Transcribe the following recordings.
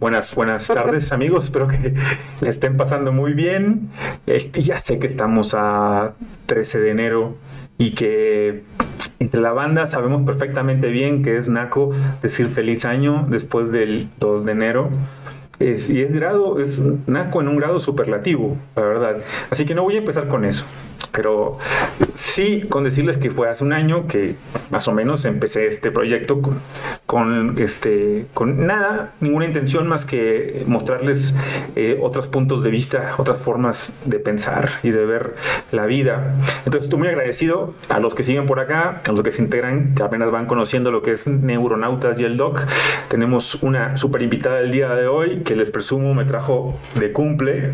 Buenas, buenas tardes amigos, espero que le estén pasando muy bien. Este, ya sé que estamos a 13 de enero y que entre la banda sabemos perfectamente bien que es naco decir feliz año después del 2 de enero. y es grado, es naco en un grado superlativo, la verdad. Así que no voy a empezar con eso. Pero sí, con decirles que fue hace un año que más o menos empecé este proyecto con, este, con nada, ninguna intención más que mostrarles eh, otros puntos de vista, otras formas de pensar y de ver la vida. Entonces estoy muy agradecido a los que siguen por acá, a los que se integran, que apenas van conociendo lo que es Neuronautas y el Doc. Tenemos una super invitada el día de hoy que les presumo me trajo de cumple,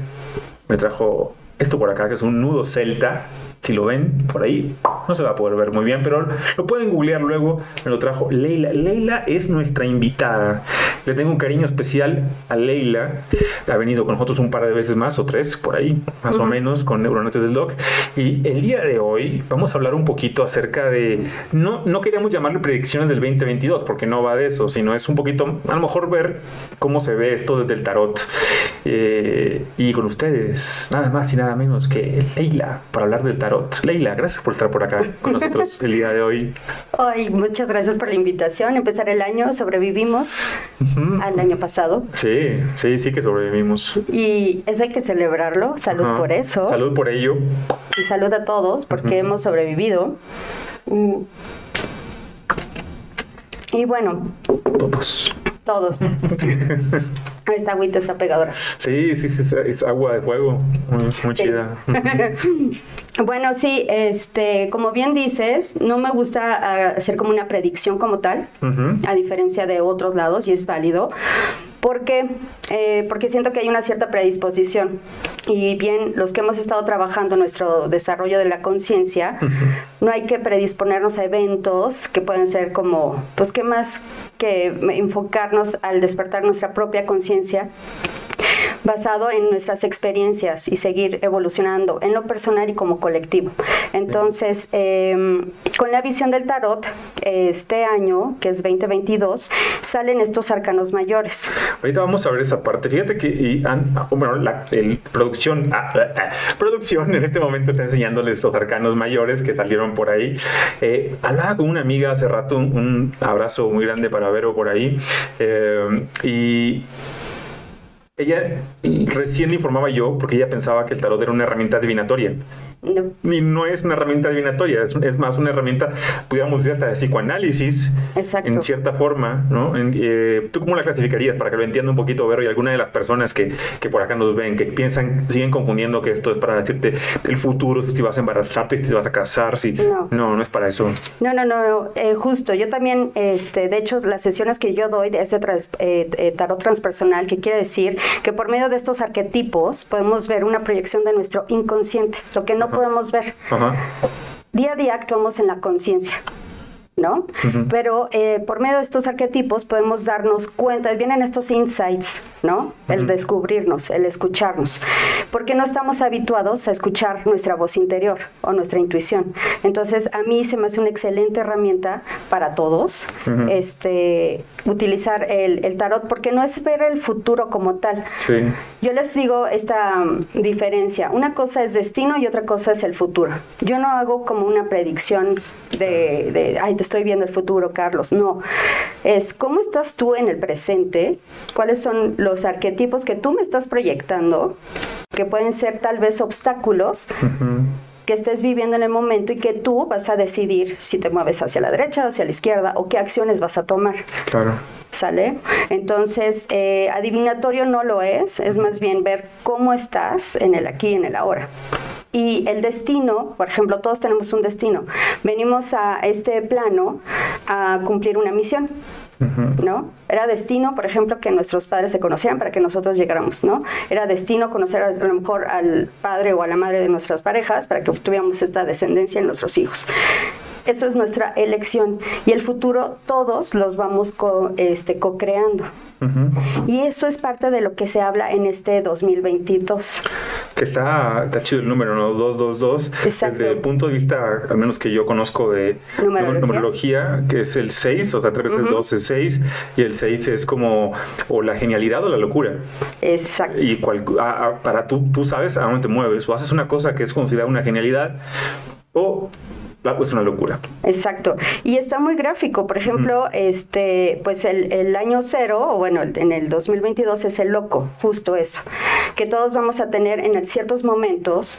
me trajo esto por acá, que es un nudo celta. Si lo ven por ahí, no se va a poder ver muy bien, pero lo pueden googlear luego. Me lo trajo Leila. Leila es nuestra invitada. Le tengo un cariño especial a Leila. Ha venido con nosotros un par de veces más, o tres, por ahí, más o menos, con Neuronetes del Doc. Y el día de hoy vamos a hablar un poquito acerca de. No, no queríamos llamarle predicciones del 2022, porque no va de eso, sino es un poquito, a lo mejor, ver cómo se ve esto desde el tarot. Eh, y con ustedes, nada más y nada menos que Leila, para hablar del tarot. Leila, gracias por estar por acá con nosotros el día de hoy. Ay, muchas gracias por la invitación. Empezar el año, sobrevivimos al año pasado. Sí, sí, sí que sobrevivimos. Y eso hay que celebrarlo. Salud por eso. Salud por ello. Y salud a todos porque hemos sobrevivido. Mm. Y bueno. Todos. Todos. Esta agüita está pegadora. Sí, sí, sí, es agua de fuego, muy, chida. bueno, sí, este, como bien dices, no me gusta ah, hacer como una predicción como tal, a diferencia de otros lados, y es válido. Porque, eh, porque siento que hay una cierta predisposición. Y bien, los que hemos estado trabajando nuestro desarrollo de la conciencia, no hay que predisponernos a eventos que pueden ser como, pues, ¿qué más que enfocarnos al despertar nuestra propia conciencia? Basado en nuestras experiencias y seguir evolucionando en lo personal y como colectivo. Entonces, em, con la visión del tarot, este año, que es 2022, salen estos arcanos mayores. Ahorita vamos a ver esa parte. Fíjate que, ah, bueno, la producción, ah, ah, producción en este momento está enseñándoles los arcanos mayores que salieron por ahí. Eh, hablaba con una amiga hace rato, un, abrazo muy grande para Vero por ahí. Eh, y ella recién le informaba yo porque ella pensaba que el tarot era una herramienta divinatoria. No. Y no es una herramienta divinatoria, es, más una herramienta, pudiéramos decir, hasta de psicoanálisis, Exacto. en cierta forma, ¿no? Eh, ¿Tú cómo la clasificarías para que lo entienda un poquito, Vero, y alguna de las personas que, que, por acá nos ven, que piensan, siguen confundiendo que esto es para decirte el futuro, si vas a embarazarte, si te vas a casar, si... No, no, es para eso. No, no, no, eh, justo, yo también, este, de hecho, las sesiones que yo doy de este eh, tarot transpersonal, que quiere decir que por medio de estos arquetipos podemos ver una proyección de nuestro inconsciente, lo que no podemos ver. Día a día actuamos en la conciencia. ¿No? Pero eh, por medio de estos arquetipos podemos darnos cuenta, vienen estos insights, ¿no? El descubrirnos, el escucharnos, porque no estamos habituados a escuchar nuestra voz interior o nuestra intuición. Entonces, a mí se me hace una excelente herramienta para todos, este, utilizar el, tarot, porque no es ver el futuro como tal. Yo les digo esta um, diferencia, una cosa es destino y otra cosa es el futuro. Yo no hago como una predicción de, de ay, te estoy viendo el futuro, Carlos. No, es cómo estás tú en el presente, cuáles son los arquetipos que tú me estás proyectando, que pueden ser tal vez obstáculos. que estés viviendo en el momento y que tú vas a decidir si te mueves hacia la derecha o hacia la izquierda o qué acciones vas a tomar. Claro. ¿Sale? Entonces, eh, adivinatorio no lo es, es más bien ver cómo estás en el aquí y en el ahora. Y el destino, por ejemplo, todos tenemos un destino. Venimos a este plano a cumplir una misión. ¿no? Era destino, por ejemplo, que nuestros padres se conocieran para que nosotros llegáramos, ¿no? Era destino conocer a lo mejor al padre o a la madre de nuestras parejas para que tuviéramos esta descendencia en nuestros hijos. Eso es nuestra elección y el futuro todos los vamos co, este, co-creando. Y eso es parte de lo que se habla en este 2022. Que está, está chido el número, ¿no? 222. Exacto. Desde el punto de vista, al menos que yo conozco de Numerología. numerología, que es el 6, o sea, 3 veces 2 es 6, y el 6 es como o la genialidad o la locura. Exacto. Y cual, a- a- para tú, tú sabes a dónde te mueves, o haces una cosa que es considerada una genialidad, o la- es una locura. Exacto. Y está muy gráfico. Por ejemplo, este, pues el, el año cero, o bueno, en el 2022 es el loco, justo eso. Que todos vamos a tener en ciertos momentos.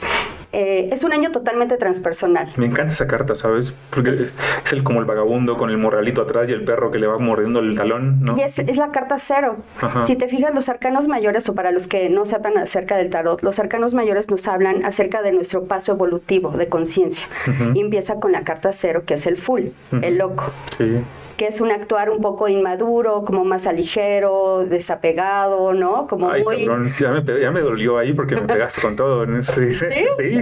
Eh, es un año totalmente transpersonal. Me encanta esa carta, ¿sabes? Porque Es- es, es el como el vagabundo con el morralito atrás y el perro que le va mordiendo el talón, ¿no? Y es, es la carta cero. Ajá. Si te fijas, los arcanos mayores, o para los que no sepan acerca del tarot, los arcanos mayores nos hablan acerca de nuestro paso evolutivo de conciencia. Ujú. Y empieza con la carta cero, que es el full, el loco. Sí. Que es un actuar un poco inmaduro, como más aligero, desapegado, ¿no? Como Ay, muy... cabrón, ya me, ya me dolió ahí porque me pegaste con todo. en eso. Sí, ¿Sí?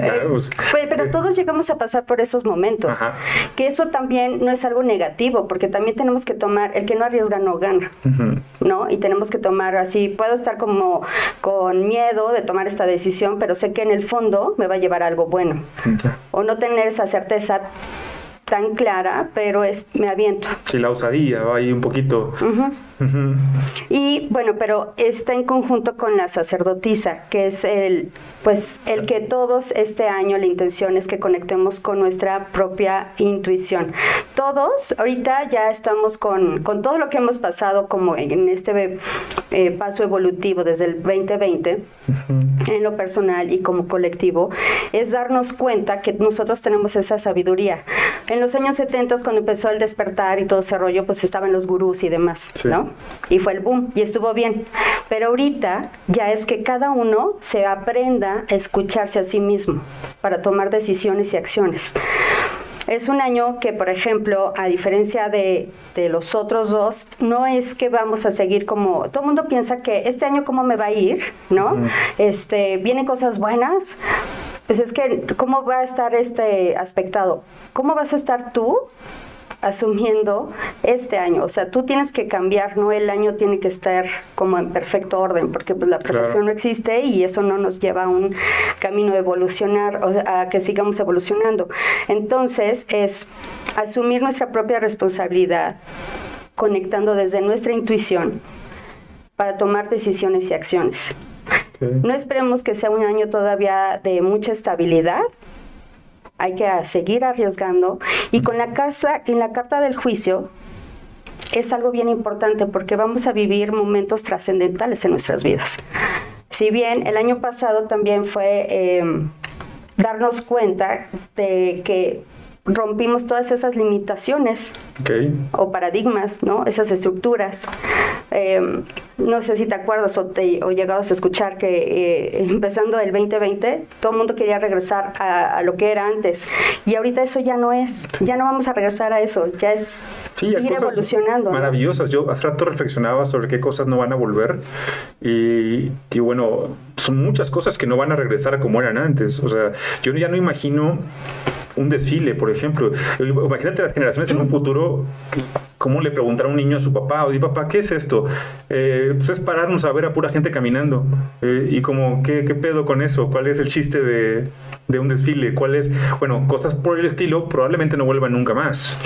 claro. Eh, pues, pues, pero eh, todos llegamos a pasar por esos momentos. Ajá. Que eso también no es algo negativo, porque también tenemos que tomar, el que no arriesga no gana. ¿no? Y tenemos que tomar así, puedo estar como con miedo de tomar esta decisión, pero sé que en el fondo me va a llevar a algo bueno. O no tener esa certeza tan clara, pero es me aviento. Sí, la osadía va ahí un poquito. Y bueno, pero está en conjunto con la sacerdotisa, que es el, pues, el que todos este año la intención es que conectemos con nuestra propia intuición. Todos, ahorita ya estamos con, con todo lo que hemos pasado como en este eh, paso evolutivo desde el 2020, en lo personal y como colectivo, es darnos cuenta que nosotros tenemos esa sabiduría. En los años 70, cuando empezó el despertar y todo ese rollo, pues estaban los gurús y demás, Sí. ¿no? Y fue el boom y estuvo bien. Pero ahorita ya es que cada uno se aprenda a escucharse a sí mismo para tomar decisiones y acciones. Es un año que, por ejemplo, a diferencia de, de los otros dos, no es que vamos a seguir como... Todo el mundo piensa que este año cómo me va a ir, ¿no? este, Vienen cosas buenas. Pues es que, ¿cómo va a estar este aspectado? ¿Cómo vas a estar tú asumiendo este año. O sea, tú tienes que cambiar, no el año tiene que estar como en perfecto orden, porque pues la perfección Claro. no existe y eso no nos lleva a un camino evolucionar, o sea, a que sigamos evolucionando. Entonces, es asumir nuestra propia responsabilidad, conectando desde nuestra intuición para tomar decisiones y acciones. No esperemos que sea un año todavía de mucha estabilidad. Hay que seguir arriesgando. Y con la casa, en la carta del juicio, es algo bien importante porque vamos a vivir momentos trascendentales en nuestras vidas. Si bien el año pasado también fue eh, darnos cuenta de que rompimos todas esas limitaciones Ok. o paradigmas, ¿no? Esas estructuras. Eh, no sé si te acuerdas o, te, o llegabas a escuchar que eh, empezando el 2020 todo el mundo quería regresar a, a lo que era antes y ahorita eso ya no es, ya no vamos a regresar a eso, ya es Sí, ir evolucionando. ¿no? Maravillosas. Yo hace rato reflexionaba sobre qué cosas no van a volver y, y bueno, son muchas cosas que no van a regresar a como eran antes. O sea, yo ya no imagino un desfile, por ejemplo. Imagínate las generaciones en un futuro, ¿cómo le preguntará un niño a su papá? Oye, papá, ¿qué es esto? Eh, pues es pararnos a ver a pura gente caminando. Eh, y como, ¿qué, ¿qué pedo con eso? ¿Cuál es el chiste de, de un desfile? ¿Cuál es? Bueno, cosas por el estilo probablemente no vuelvan nunca más.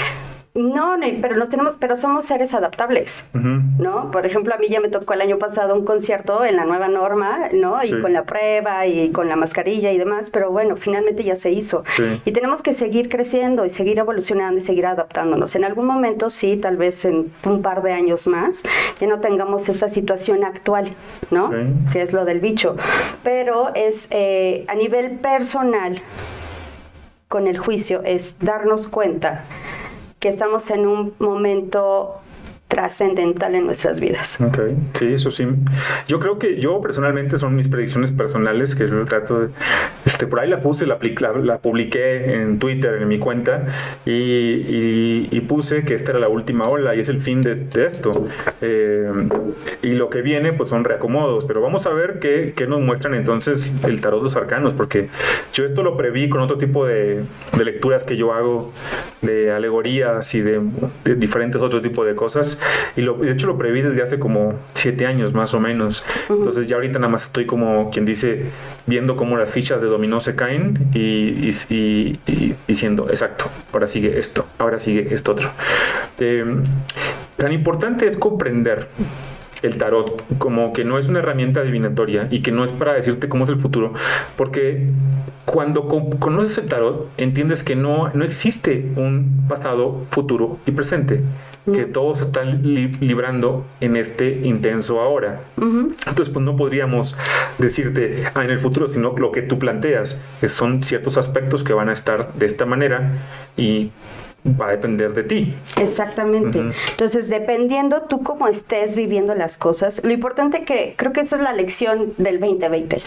No, no, pero nos tenemos, pero somos seres adaptables. ¿no? Por ejemplo, a mí ya me tocó el año pasado un concierto en la nueva norma, ¿no? Y Sí. con la prueba y con la mascarilla y demás, pero bueno, finalmente ya se hizo. Sí. Y tenemos que seguir creciendo y seguir evolucionando y seguir adaptándonos. En algún momento, sí, tal vez en un par de años más, ya no tengamos esta situación actual, ¿no? Que es lo del bicho. Pero es eh, a nivel personal, con el juicio, es darnos cuenta que estamos en un momento trascendental en nuestras vidas. Ok, sí, eso sí. Yo creo que yo personalmente son mis predicciones personales que yo trato de... Este, por ahí la puse, la, publiqué en Twitter, en mi cuenta, y, puse que esta era la última ola y es el fin de, esto. Eh, y lo que viene pues son reacomodos, pero vamos a ver qué, qué nos muestran entonces el tarot de los arcanos, porque yo esto lo preví con otro tipo de, lecturas que yo hago, de alegorías y de, de diferentes otro tipo de cosas. Y lo, de hecho lo preví desde hace como siete años más o menos. Entonces ya ahorita nada más estoy como quien dice viendo cómo las fichas de dominó se caen y, y, diciendo, exacto, ahora sigue esto, ahora sigue esto otro. Eh, tan importante es comprender el tarot como que no es una herramienta adivinatoria y que no es para decirte cómo es el futuro, porque cuando conoces el tarot entiendes que no, no existe un pasado, futuro y presente, que todos se están librando en este intenso ahora. Entonces, pues no podríamos decirte ah, en el futuro, sino lo que tú planteas, que son ciertos aspectos que van a estar de esta manera y va a depender de ti. Exactamente. Entonces, dependiendo tú cómo estés viviendo las cosas, lo importante que creo que eso es la lección del 2020.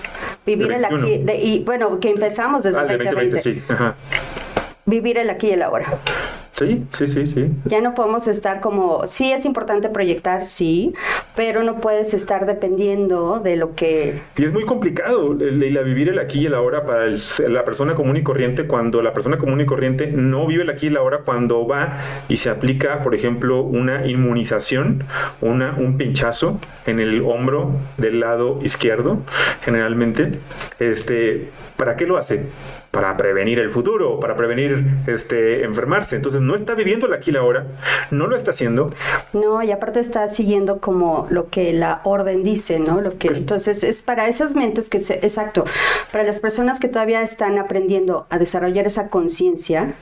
Vivir el aquí y bueno, que empezamos desde ah, el 2020. 2020 sí. Ajá. Vivir el aquí y el ahora. Sí, sí, sí, sí. Ya no podemos estar como, sí es importante proyectar, sí, pero no puedes estar dependiendo de lo que... Y es muy complicado el, vivir el aquí y el ahora para la persona común y corriente cuando la persona común y corriente no vive el aquí y el ahora cuando va y se aplica, por ejemplo, una inmunización, una, un pinchazo en el hombro del lado izquierdo, generalmente. Este, ¿Para qué lo hace? Para prevenir el futuro, para prevenir este, enfermarse. Entonces no está viviendo el aquí y la ahora, no lo está haciendo. No, y aparte está siguiendo como lo que la orden dice, ¿no? Lo que, entonces es para esas mentes que, se, exacto, para las personas que todavía están aprendiendo a desarrollar esa conciencia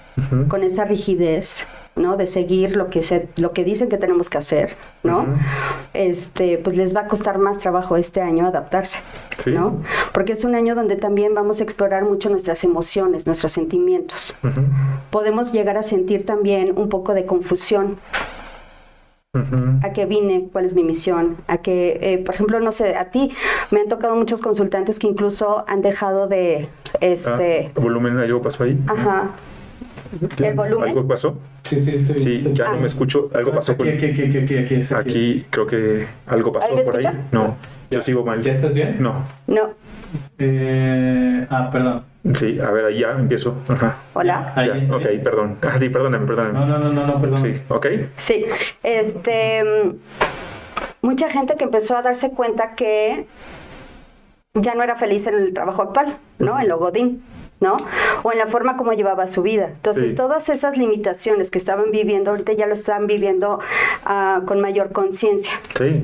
con esa rigidez, ¿no? De seguir lo que se, lo que dicen que tenemos que hacer, ¿no? Este, pues les va a costar más trabajo este año adaptarse, ¿no? Porque es un año donde también vamos a explorar mucho nuestras emociones, nuestros sentimientos. Podemos llegar a sentir también un poco de confusión. ¿A qué vine? ¿Cuál es mi misión? A que, eh, por ejemplo, no sé, a ti me han tocado muchos consultantes que incluso han dejado de, este... Ah, ¿Volumen algo pasó ahí? Ajá. ¿El volumen? ¿Algo pasó? Sí, sí, estoy. Sí, ya no me escucho. Algo pasó aquí, aquí, aquí, aquí, aquí, aquí, creo que algo pasó por ahí. No, yo sigo mal. ¿Ya estás bien? No. No. Eh, ah, perdón. Sí, a ver, ahí ya empiezo. Ajá. Hola. Ya, ok, perdón. Ah, sí, perdóname, perdóname. No, no, no, no, no perdón. Sí, ok. Sí, este. Mucha gente que empezó a darse cuenta que ya no era feliz en el trabajo actual, ¿no? En lo Godín. ¿No? O en la forma como llevaba su vida. Entonces, todas esas limitaciones que estaban viviendo, ahorita ya lo están viviendo uh, con mayor conciencia. Sí.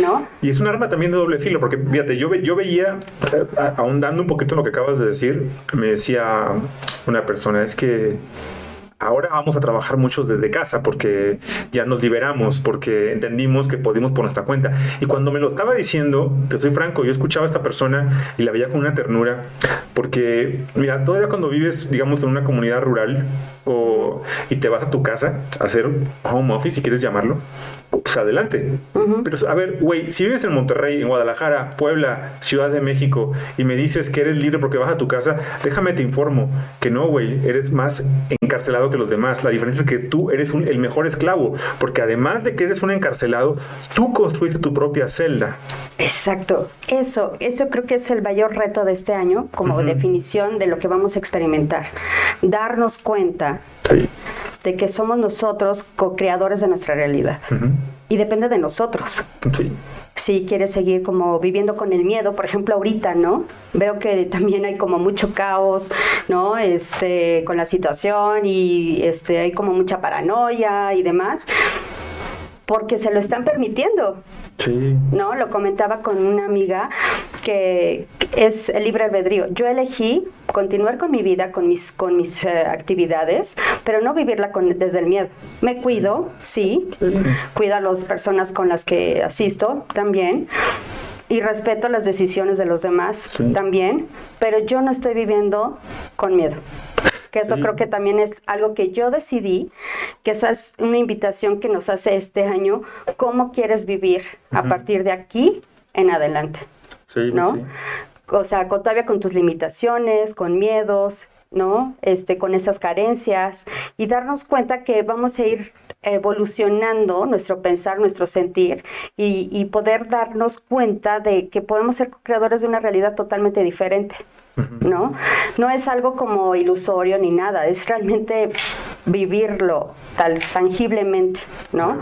¿No? Y es un arma también de doble filo, porque fíjate, yo, yo veía, eh, ahondando un poquito en lo que acabas de decir, me decía una persona, es que ahora vamos a trabajar muchos desde casa porque ya nos liberamos, porque entendimos que podemos por nuestra cuenta. Y cuando me lo estaba diciendo, te soy franco, yo escuchaba a esta persona y la veía con una ternura, porque, mira, todavía cuando vives, digamos, en una comunidad rural o, y te vas a tu casa a hacer home office, si quieres llamarlo, pues adelante. Pero a ver, güey, si vives en Monterrey, en Guadalajara, Puebla, Ciudad de México y me dices que eres libre porque vas a tu casa, déjame te informo que no, güey, eres más encarcelado que los demás. La diferencia es que tú eres el mejor esclavo, porque además de que eres un encarcelado, tú construiste tu propia celda. Exacto, eso, eso creo que es el mayor reto de este año como definición de lo que vamos a experimentar. Darnos cuenta de que somos nosotros co-creadores de nuestra realidad. Y depende de nosotros. Sí. Si quieres seguir como viviendo con el miedo, por ejemplo, ahorita, ¿no? Veo que también hay como mucho caos, ¿no? Este, con la situación y este, hay como mucha paranoia y demás porque se lo están permitiendo. Sí. ¿No? Lo comentaba con una amiga que es el libre albedrío. Yo elegí continuar con mi vida, con mis, con mis eh, actividades, pero no vivirla con, desde el miedo. Me cuido, sí, cuido a las personas con las que asisto también, y respeto las decisiones de los demás también, pero yo no estoy viviendo con miedo que eso creo que también es algo que yo decidí, que esa es una invitación que nos hace este año, cómo quieres vivir a partir de aquí en adelante. Sí, ¿no? Sí. O sea, todavía con tus limitaciones, con miedos, ¿no? Este, con esas carencias y darnos cuenta que vamos a ir evolucionando nuestro pensar, nuestro sentir y, y poder darnos cuenta de que podemos ser creadores de una realidad totalmente diferente. ¿No? No es algo como ilusorio ni nada, es realmente vivirlo tal, tangiblemente, ¿no?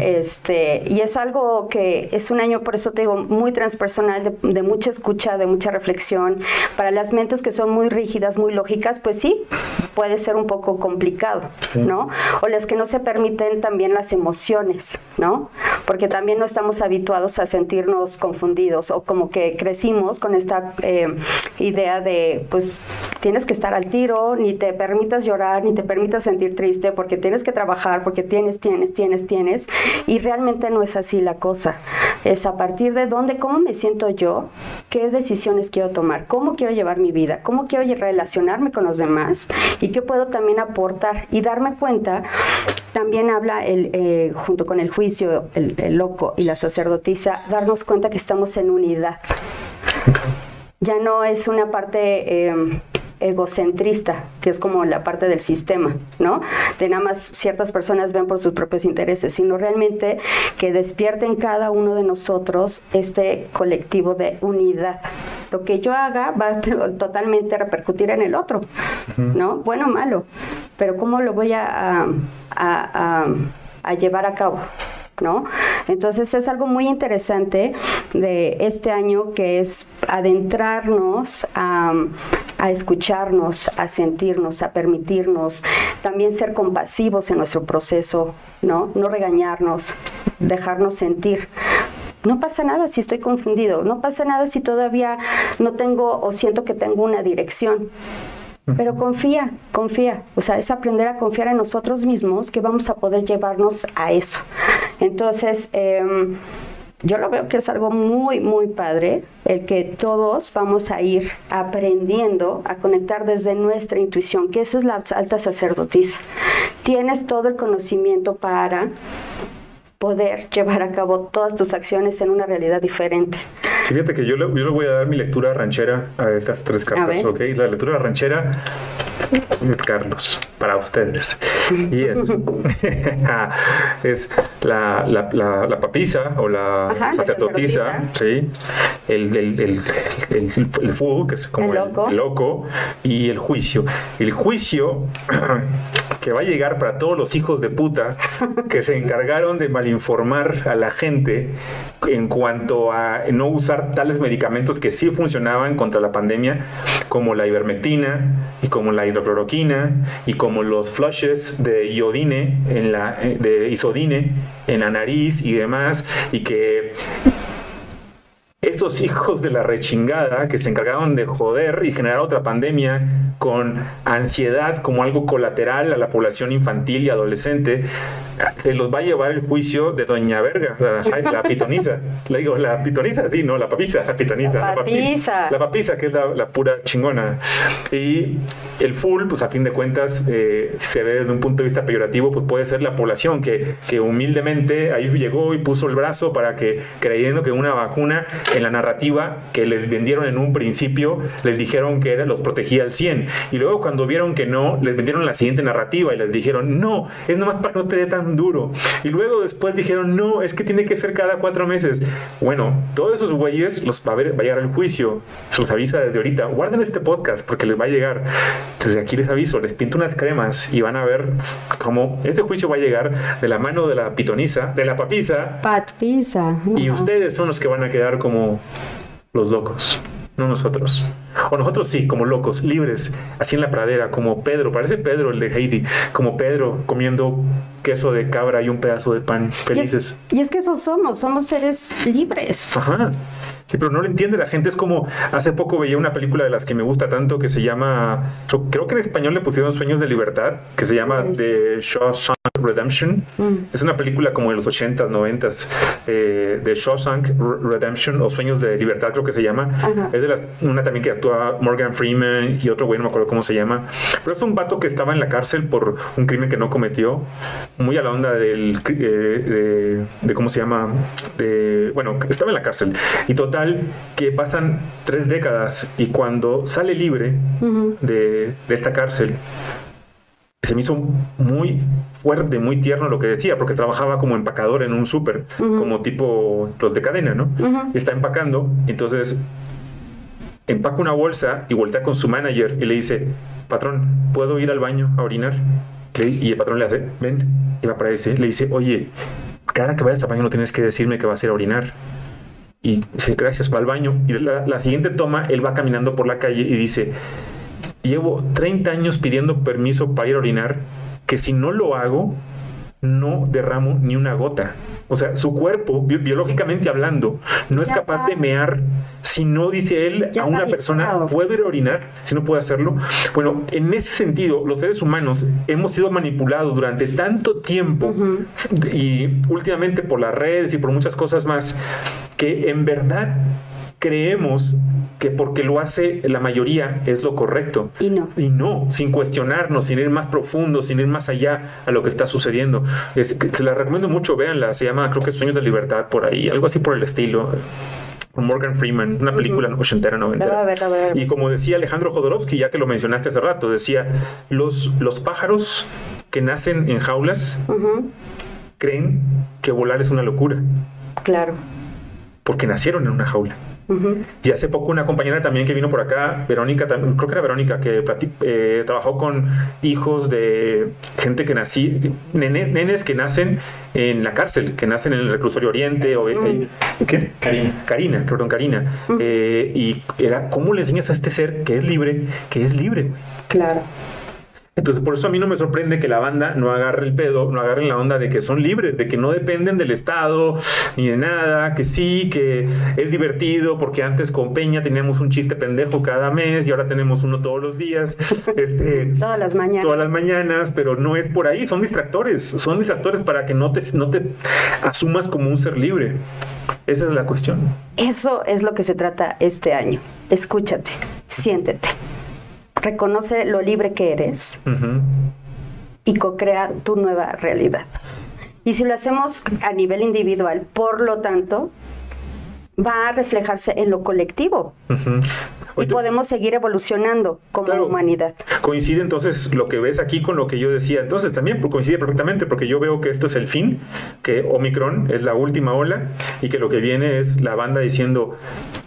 Este, y es algo que es un año, por eso te digo, muy transpersonal, de, de mucha escucha, de mucha reflexión. Para las mentes que son muy rígidas, muy lógicas, pues sí, puede ser un poco complicado, ¿no? O las que no se permiten también las emociones, ¿no? Porque también no estamos habituados a sentirnos confundidos o como que crecimos con esta eh, idea de, pues, tienes que estar al tiro, ni te permitas llorar, ni te permitas sentir triste, porque tienes que trabajar, porque tienes, tienes, tienes, tienes. Y realmente no es así la cosa. Es a partir de dónde, cómo me siento yo, qué decisiones quiero tomar, cómo quiero llevar mi vida, cómo quiero relacionarme con los demás y qué puedo también aportar y darme cuenta. También habla el, eh, junto con el juicio, el, el loco y la sacerdotisa, darnos cuenta que estamos en unidad. Ya no es una parte eh, egocentrista, que es como la parte del sistema, ¿no? De nada más ciertas personas ven por sus propios intereses, sino realmente que despierte en cada uno de nosotros este colectivo de unidad. Lo que yo haga va a totalmente repercutir en el otro, ¿no? Bueno o malo, pero ¿cómo lo voy a, a, a, a llevar a cabo? ¿No? Entonces es algo muy interesante de este año que es adentrarnos a, a, escucharnos, a sentirnos, a permitirnos, también ser compasivos en nuestro proceso, ¿no? No regañarnos, dejarnos sentir. No pasa nada si estoy confundido, no pasa nada si todavía no tengo o siento que tengo una dirección. Pero confía, confía. O sea, es aprender a confiar en nosotros mismos que vamos a poder llevarnos a eso. Entonces, eh, yo lo veo que es algo muy, muy padre, el que todos vamos a ir aprendiendo a conectar desde nuestra intuición, que eso es la alta sacerdotisa. Tienes todo el conocimiento para poder llevar a cabo todas tus acciones en una realidad diferente. Fíjate que yo le, yo le voy a dar mi lectura ranchera a estas tres cartas, ¿ok? La lectura ranchera Carlos, para ustedes. Y es, es la, la, la, la, papisa o la Ajá, sacerdotisa, ¿sí? el, el, el, el, que es como El loco. el loco, y el juicio. El juicio que va a llegar para todos los hijos de puta que se encargaron de malinformar a la gente en cuanto a no usar tales medicamentos que sí funcionaban contra la pandemia, como la ivermectina y como la hidrocloroquina y como los flushes de iodine en la eh, de isodine en la nariz y demás y que estos hijos de la rechingada que se encargaron de joder y generar otra pandemia con ansiedad como algo colateral a la población infantil y adolescente, se los va a llevar el juicio de Doña Verga, la, la pitoniza. Le digo, la pitoniza, sí, no, la papisa, la pitoniza. La papisa. La papisa, que es la, la pura chingona. Y el full, pues a fin de cuentas, eh, se ve desde un punto de vista peyorativo, pues puede ser la población que, que humildemente ahí llegó y puso el brazo para que, creyendo que una vacuna en la narrativa que les vendieron en un principio, les dijeron que era, los protegía al 100. Y luego cuando vieron que no, les vendieron la siguiente narrativa y les dijeron, no, es nomás para que no te dé tan duro. Y luego después dijeron, no, es que tiene que ser cada cuatro meses. Bueno, todos esos güeyes los va a, ver, va a llegar el juicio. Se los avisa desde ahorita. Guarden este podcast porque les va a llegar. Desde aquí les aviso, les pinto unas cremas y van a ver cómo ese juicio va a llegar de la mano de la pitoniza, de la papisa. Pat Pisa. Y ustedes son los que van a quedar como los locos, no nosotros. O nosotros sí, como locos, libres, así en la pradera, como Pedro, parece Pedro el de Heidi, como Pedro comiendo queso de cabra y un pedazo de pan, Y es, felices. y es que eso somos, somos seres libres. Ajá. Sí, pero no lo entiende la gente. Es como hace poco veía una película de las que me gusta tanto que se llama, creo que en español le pusieron Sueños de Libertad, que se llama The Shawshank Redemption. Mm. Es una película como de los 80s, 90s, eh, de Shawshank Re- Redemption o Sueños de Libertad, creo que se llama. Ajá. Es de las, una también que actúa Morgan Freeman y otro güey, no me acuerdo cómo se llama. Pero es un vato que estaba en la cárcel por un crimen que no cometió, muy a la onda del, eh, de, de, ¿cómo se llama? De, bueno, estaba en la cárcel. Y total, que pasan tres décadas y cuando sale libre Ujú. de, de esta cárcel, se me hizo muy fuerte, muy tierno lo que decía, porque trabajaba como empacador en un súper, Ujú. como tipo los de cadena, ¿no? Ujú. Y está empacando, entonces empaca una bolsa y voltea con su manager y le dice, patrón, ¿puedo ir al baño a orinar? Y el patrón le hace, ven, y va para ese, le dice, oye, cada que vayas al baño no tienes que decirme que vas a ir a orinar. Y gracias, va al baño. Y la, la siguiente toma, él va caminando por la calle y dice, llevo 30 años pidiendo permiso para ir a orinar, que si no lo hago, no derramo ni una gota. O sea, su cuerpo, bi- biológicamente hablando, no es Ya capaz está. de mear si no dice él Ya a una persona, avisado. ¿puedo ir a orinar? Si no puede hacerlo. Bueno, en ese sentido, los seres humanos hemos sido manipulados durante tanto tiempo y últimamente por las redes y por muchas cosas más, que en verdad creemos que porque lo hace la mayoría es lo correcto. Y no. Y no, sin cuestionarnos, sin ir más profundo, sin ir más allá a lo que está sucediendo. Es- se la recomiendo mucho, véanla, se llama creo que Sueños de Libertad por ahí, algo así por el estilo. Morgan Freeman, una película ochentera, La voy a noventera. ver, la voy a ver. Y como decía Alejandro Jodorowsky, ya que lo mencionaste hace rato, decía, los, los pájaros que nacen en jaulas creen que volar es una locura, Claro. porque nacieron en una jaula. Ujú. Y hace poco una compañera también que vino por acá, Verónica, tam- creo que era Verónica, que eh, trabajó con hijos de gente que nací, nene- nenes que nacen en la cárcel, que nacen en el reclusorio Oriente o Mm. ¿qué? Karina. Karina, perdón, Karina. Eh, y era, ¿cómo le enseñas a este ser que es libre, que es libre? Claro. Entonces, por eso a mí no me sorprende que la banda no agarre el pedo, no agarre la onda de que son libres, de que no dependen del Estado ni de nada, que sí, que es divertido, porque antes con Peña teníamos un chiste pendejo cada mes y ahora tenemos uno todos los días, este, Todas las mañanas. todas las mañanas, pero no es por ahí, son distractores, son distractores para que no te, no te asumas como un ser libre. Esa es la cuestión. Eso es lo que se trata este año. Escúchate, siéntete, reconoce lo libre que eres y co-crea tu nueva realidad. Y si lo hacemos a nivel individual, por lo tanto, va a reflejarse en lo colectivo y podemos seguir evolucionando como Claro. humanidad. Coincide entonces lo que ves aquí con lo que yo decía. Entonces también pues, coincide perfectamente porque yo veo que esto es el fin, que Omicron es la última ola y que lo que viene es la banda diciendo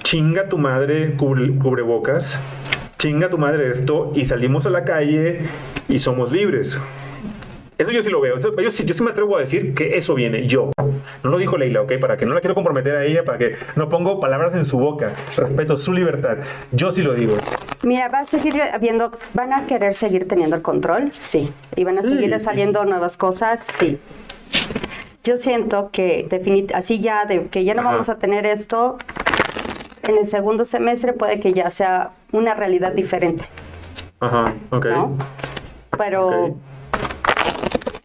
chinga tu madre cubre- cubrebocas, chinga tu madre esto y salimos a la calle y somos libres. Eso yo sí lo veo. Eso- yo, sí, yo sí me atrevo a decir que eso viene yo. No lo dijo Leila, ¿ok? Para que no la quiero comprometer a ella, para que no pongo palabras en su boca. Respeto su libertad. Yo sí lo digo. Mira, va a seguir habiendo, van a querer seguir teniendo el control, sí, y van a seguir sí, saliendo nuevas cosas, sí. Yo siento que así ya de que ya no Ajá. vamos a tener esto en el segundo semestre puede que ya sea una realidad diferente, Ajá, ok. ¿no? Pero.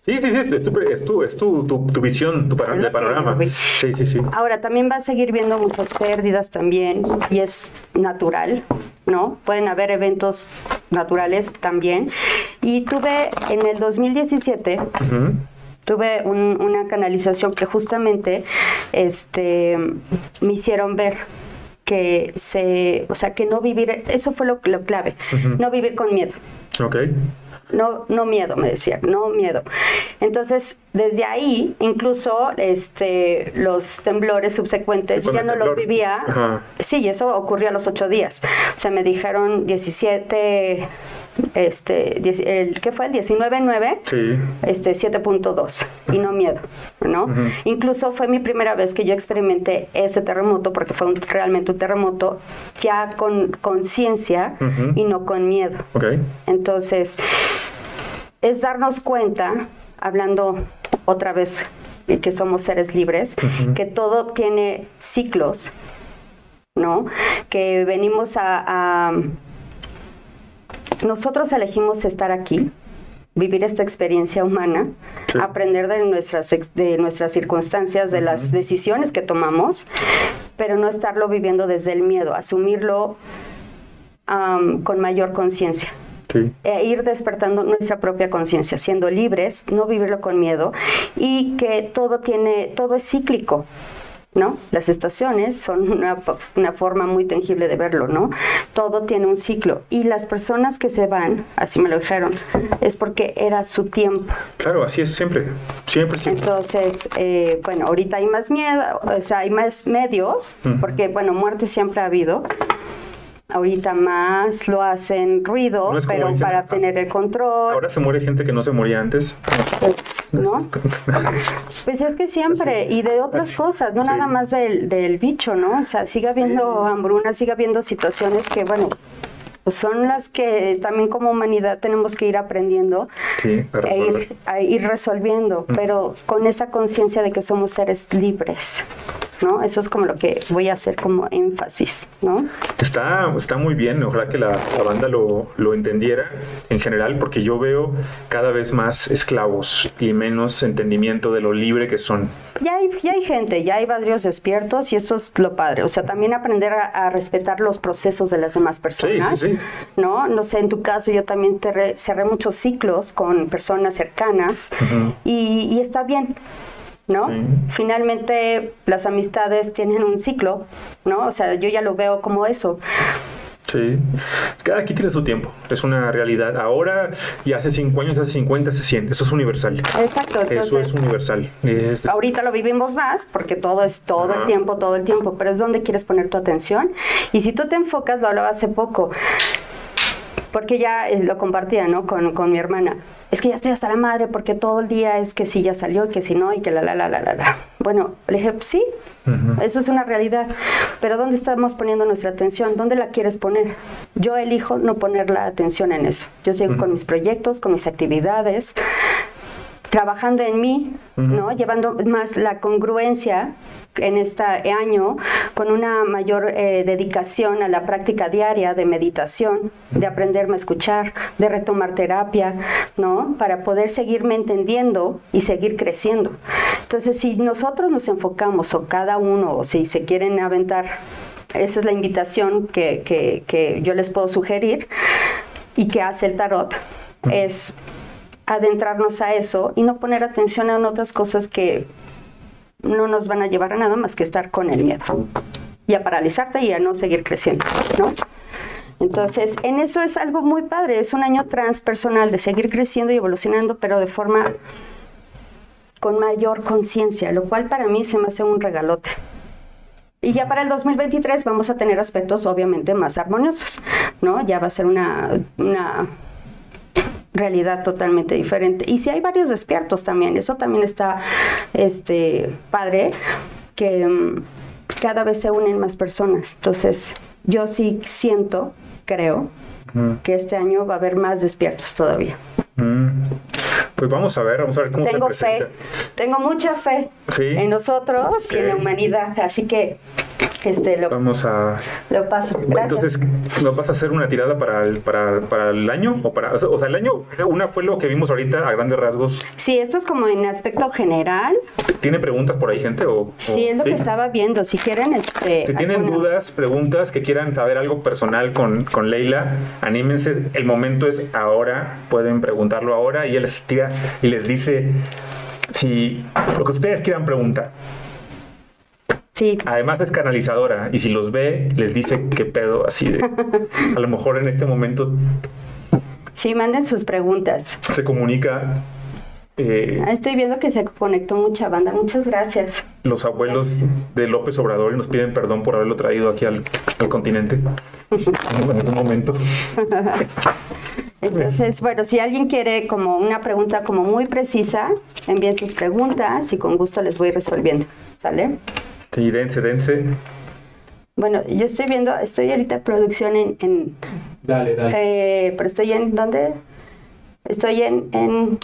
Sí, sí, sí, es tu, es tu, es tu, tu- tu visión, tu de panorama. Sí, sí, sí. Ahora, también va a seguir viendo muchas pérdidas también, y es natural, ¿no? Pueden haber eventos naturales también. Y tuve en el 2017, Ujú. tuve un- una canalización que justamente este, me hicieron ver que se, o sea, que no vivir, eso fue lo, lo clave, no vivir con miedo. Ok. No, no miedo, me decían, no miedo. Entonces, desde ahí, incluso este, los temblores subsecuentes, yo ya no los vivía. Ajá. Sí, eso ocurrió a los ocho días. O sea, me dijeron 17, este, el, ¿qué fue? El 19-9 Sí. este 7.2 y no miedo, ¿no? Incluso fue mi primera vez que yo experimenté ese terremoto porque fue un- realmente un terremoto ya con conciencia y no con miedo. Ok. Entonces, es darnos cuenta, hablando otra vez de que somos seres libres, que todo tiene ciclos, ¿no? Que venimos a, a- Nosotros elegimos estar aquí, vivir esta experiencia humana, Sí. aprender de nuestras, de nuestras circunstancias, de las decisiones que tomamos, pero no estarlo viviendo desde el miedo, asumirlo am, con mayor conciencia Sí. e ir despertando nuestra propia conciencia, siendo libres, no vivirlo con miedo y que todo tiene, todo es cíclico. ¿No? Las estaciones son una, forma muy tangible de verlo, ¿no? Todo tiene un ciclo. Y las personas que se van, así me lo dijeron, es porque era su tiempo. Claro, así es siempre. Siempre, siempre. Entonces, eh, bueno, ahorita hay más miedo, o sea, hay más medios, porque, bueno, muerte siempre ha habido, Ahorita más lo hacen ruido, No pero dicen, para ah, tener el control, Ahora se muere gente que no se moría antes. pues, ¿no? Pues es que siempre, y de otras cosas, no Sí. nada más del, del bicho, ¿no? O sea, sigue habiendo hambruna, sigue habiendo situaciones que, bueno, pues son las que también como humanidad tenemos que ir aprendiendo Sí, e ir, a ir resolviendo, pero con esa conciencia de que somos seres libres, ¿no? Eso es como lo que voy a hacer como énfasis, ¿no? Está, está muy bien, ojalá que la, la banda lo, lo entendiera en general, porque yo veo cada vez más esclavos y menos entendimiento de lo libre que son. Ya hay, ya hay gente, ya hay varios despiertos y eso es lo padre. O sea, también aprender a, a respetar los procesos de las demás personas. sí. ¿No? No sé, en tu caso yo también terré- cerré muchos ciclos con personas cercanas y, y está bien. ¿No? Sí. Finalmente las amistades tienen un ciclo, ¿no? O sea, yo ya lo veo como eso. Sí, cada quien tiene su tiempo, es una realidad. Ahora y hace 5 años, hace 50, hace 100, eso es universal. Exacto, Eso es entonces universal. Ahorita lo vivimos más porque todo es todo Ajá. el tiempo, todo el tiempo, pero es donde quieres poner tu atención. Y si tú te enfocas, lo hablaba hace poco, porque ya eh, lo compartía, ¿no? Con, con mi hermana. Es que ya estoy hasta la madre porque todo el día es que si ya salió y que si no y que la, la, la, la, la, la. Bueno, le dije, sí, Ujú. eso es una realidad. Pero ¿dónde estamos poniendo nuestra atención? ¿Dónde la quieres poner? Yo elijo no poner la atención en eso. Yo sigo con mis proyectos, con mis actividades, trabajando en mí, ¿no? Llevando más la congruencia en este año con una mayor eh, dedicación a la práctica diaria de meditación, de aprenderme a escuchar, de retomar terapia, ¿no? Para poder seguirme entendiendo y seguir creciendo. Entonces, si nosotros nos enfocamos, o cada uno, o si se quieren aventar, esa es la invitación que, que- que yo les puedo sugerir y que hace el tarot, es adentrarnos a eso y no poner atención en otras cosas que no nos van a llevar a nada más que estar con el miedo y a paralizarte y a no seguir creciendo, ¿no? Entonces, en eso es algo muy padre, es un año transpersonal de seguir creciendo y evolucionando, pero de forma con mayor conciencia, lo cual para mí se me hace un regalote. Y ya para el 2023 vamos a tener aspectos obviamente más armoniosos, ¿no? Ya va a ser una, una realidad totalmente diferente. Y si hay varios despiertos también, eso también está este, padre, que mm, cada vez se unen más personas. Entonces, yo sí siento, creo, que este año va a haber más despiertos todavía. Mm. Pues vamos a ver, vamos a ver cómo Tengo se presenta. fe, tengo mucha fe Sí. en nosotros y en la humanidad, así que este lo, Vamos a... lo paso. Gracias. Entonces, ¿nos vas a hacer una tirada para el, para, para el año? O, para, o sea, el año, una fue lo que vimos ahorita a grandes rasgos. sí, esto es como en aspecto general. ¿Tiene preguntas por ahí, gente? O, Sí, o- es lo que estaba viendo. Si quieren, este. Si tienen alguna- dudas, preguntas, que quieran saber algo personal con, con Leila, anímense. El momento es ahora. Pueden preguntarlo ahora y él les tira y les dice si lo que ustedes quieran preguntar. Sí, Además es canalizadora y si los ve, les dice qué pedo, así de... A lo mejor en este momento sí, manden sus preguntas. se comunica eh, Ah, Estoy viendo que se conectó mucha banda. Muchas gracias. los abuelos de López Obrador y nos piden perdón por haberlo traído aquí al, al continente en algún momento. Entonces, bueno, si alguien quiere como una pregunta como muy precisa, envíen sus preguntas y con gusto les voy resolviendo. ¿Sale? Sí, dense, dense. Bueno, yo estoy viendo, estoy ahorita en producción en, en Dale, dale. eh, pero estoy en, ¿dónde? Estoy en, en,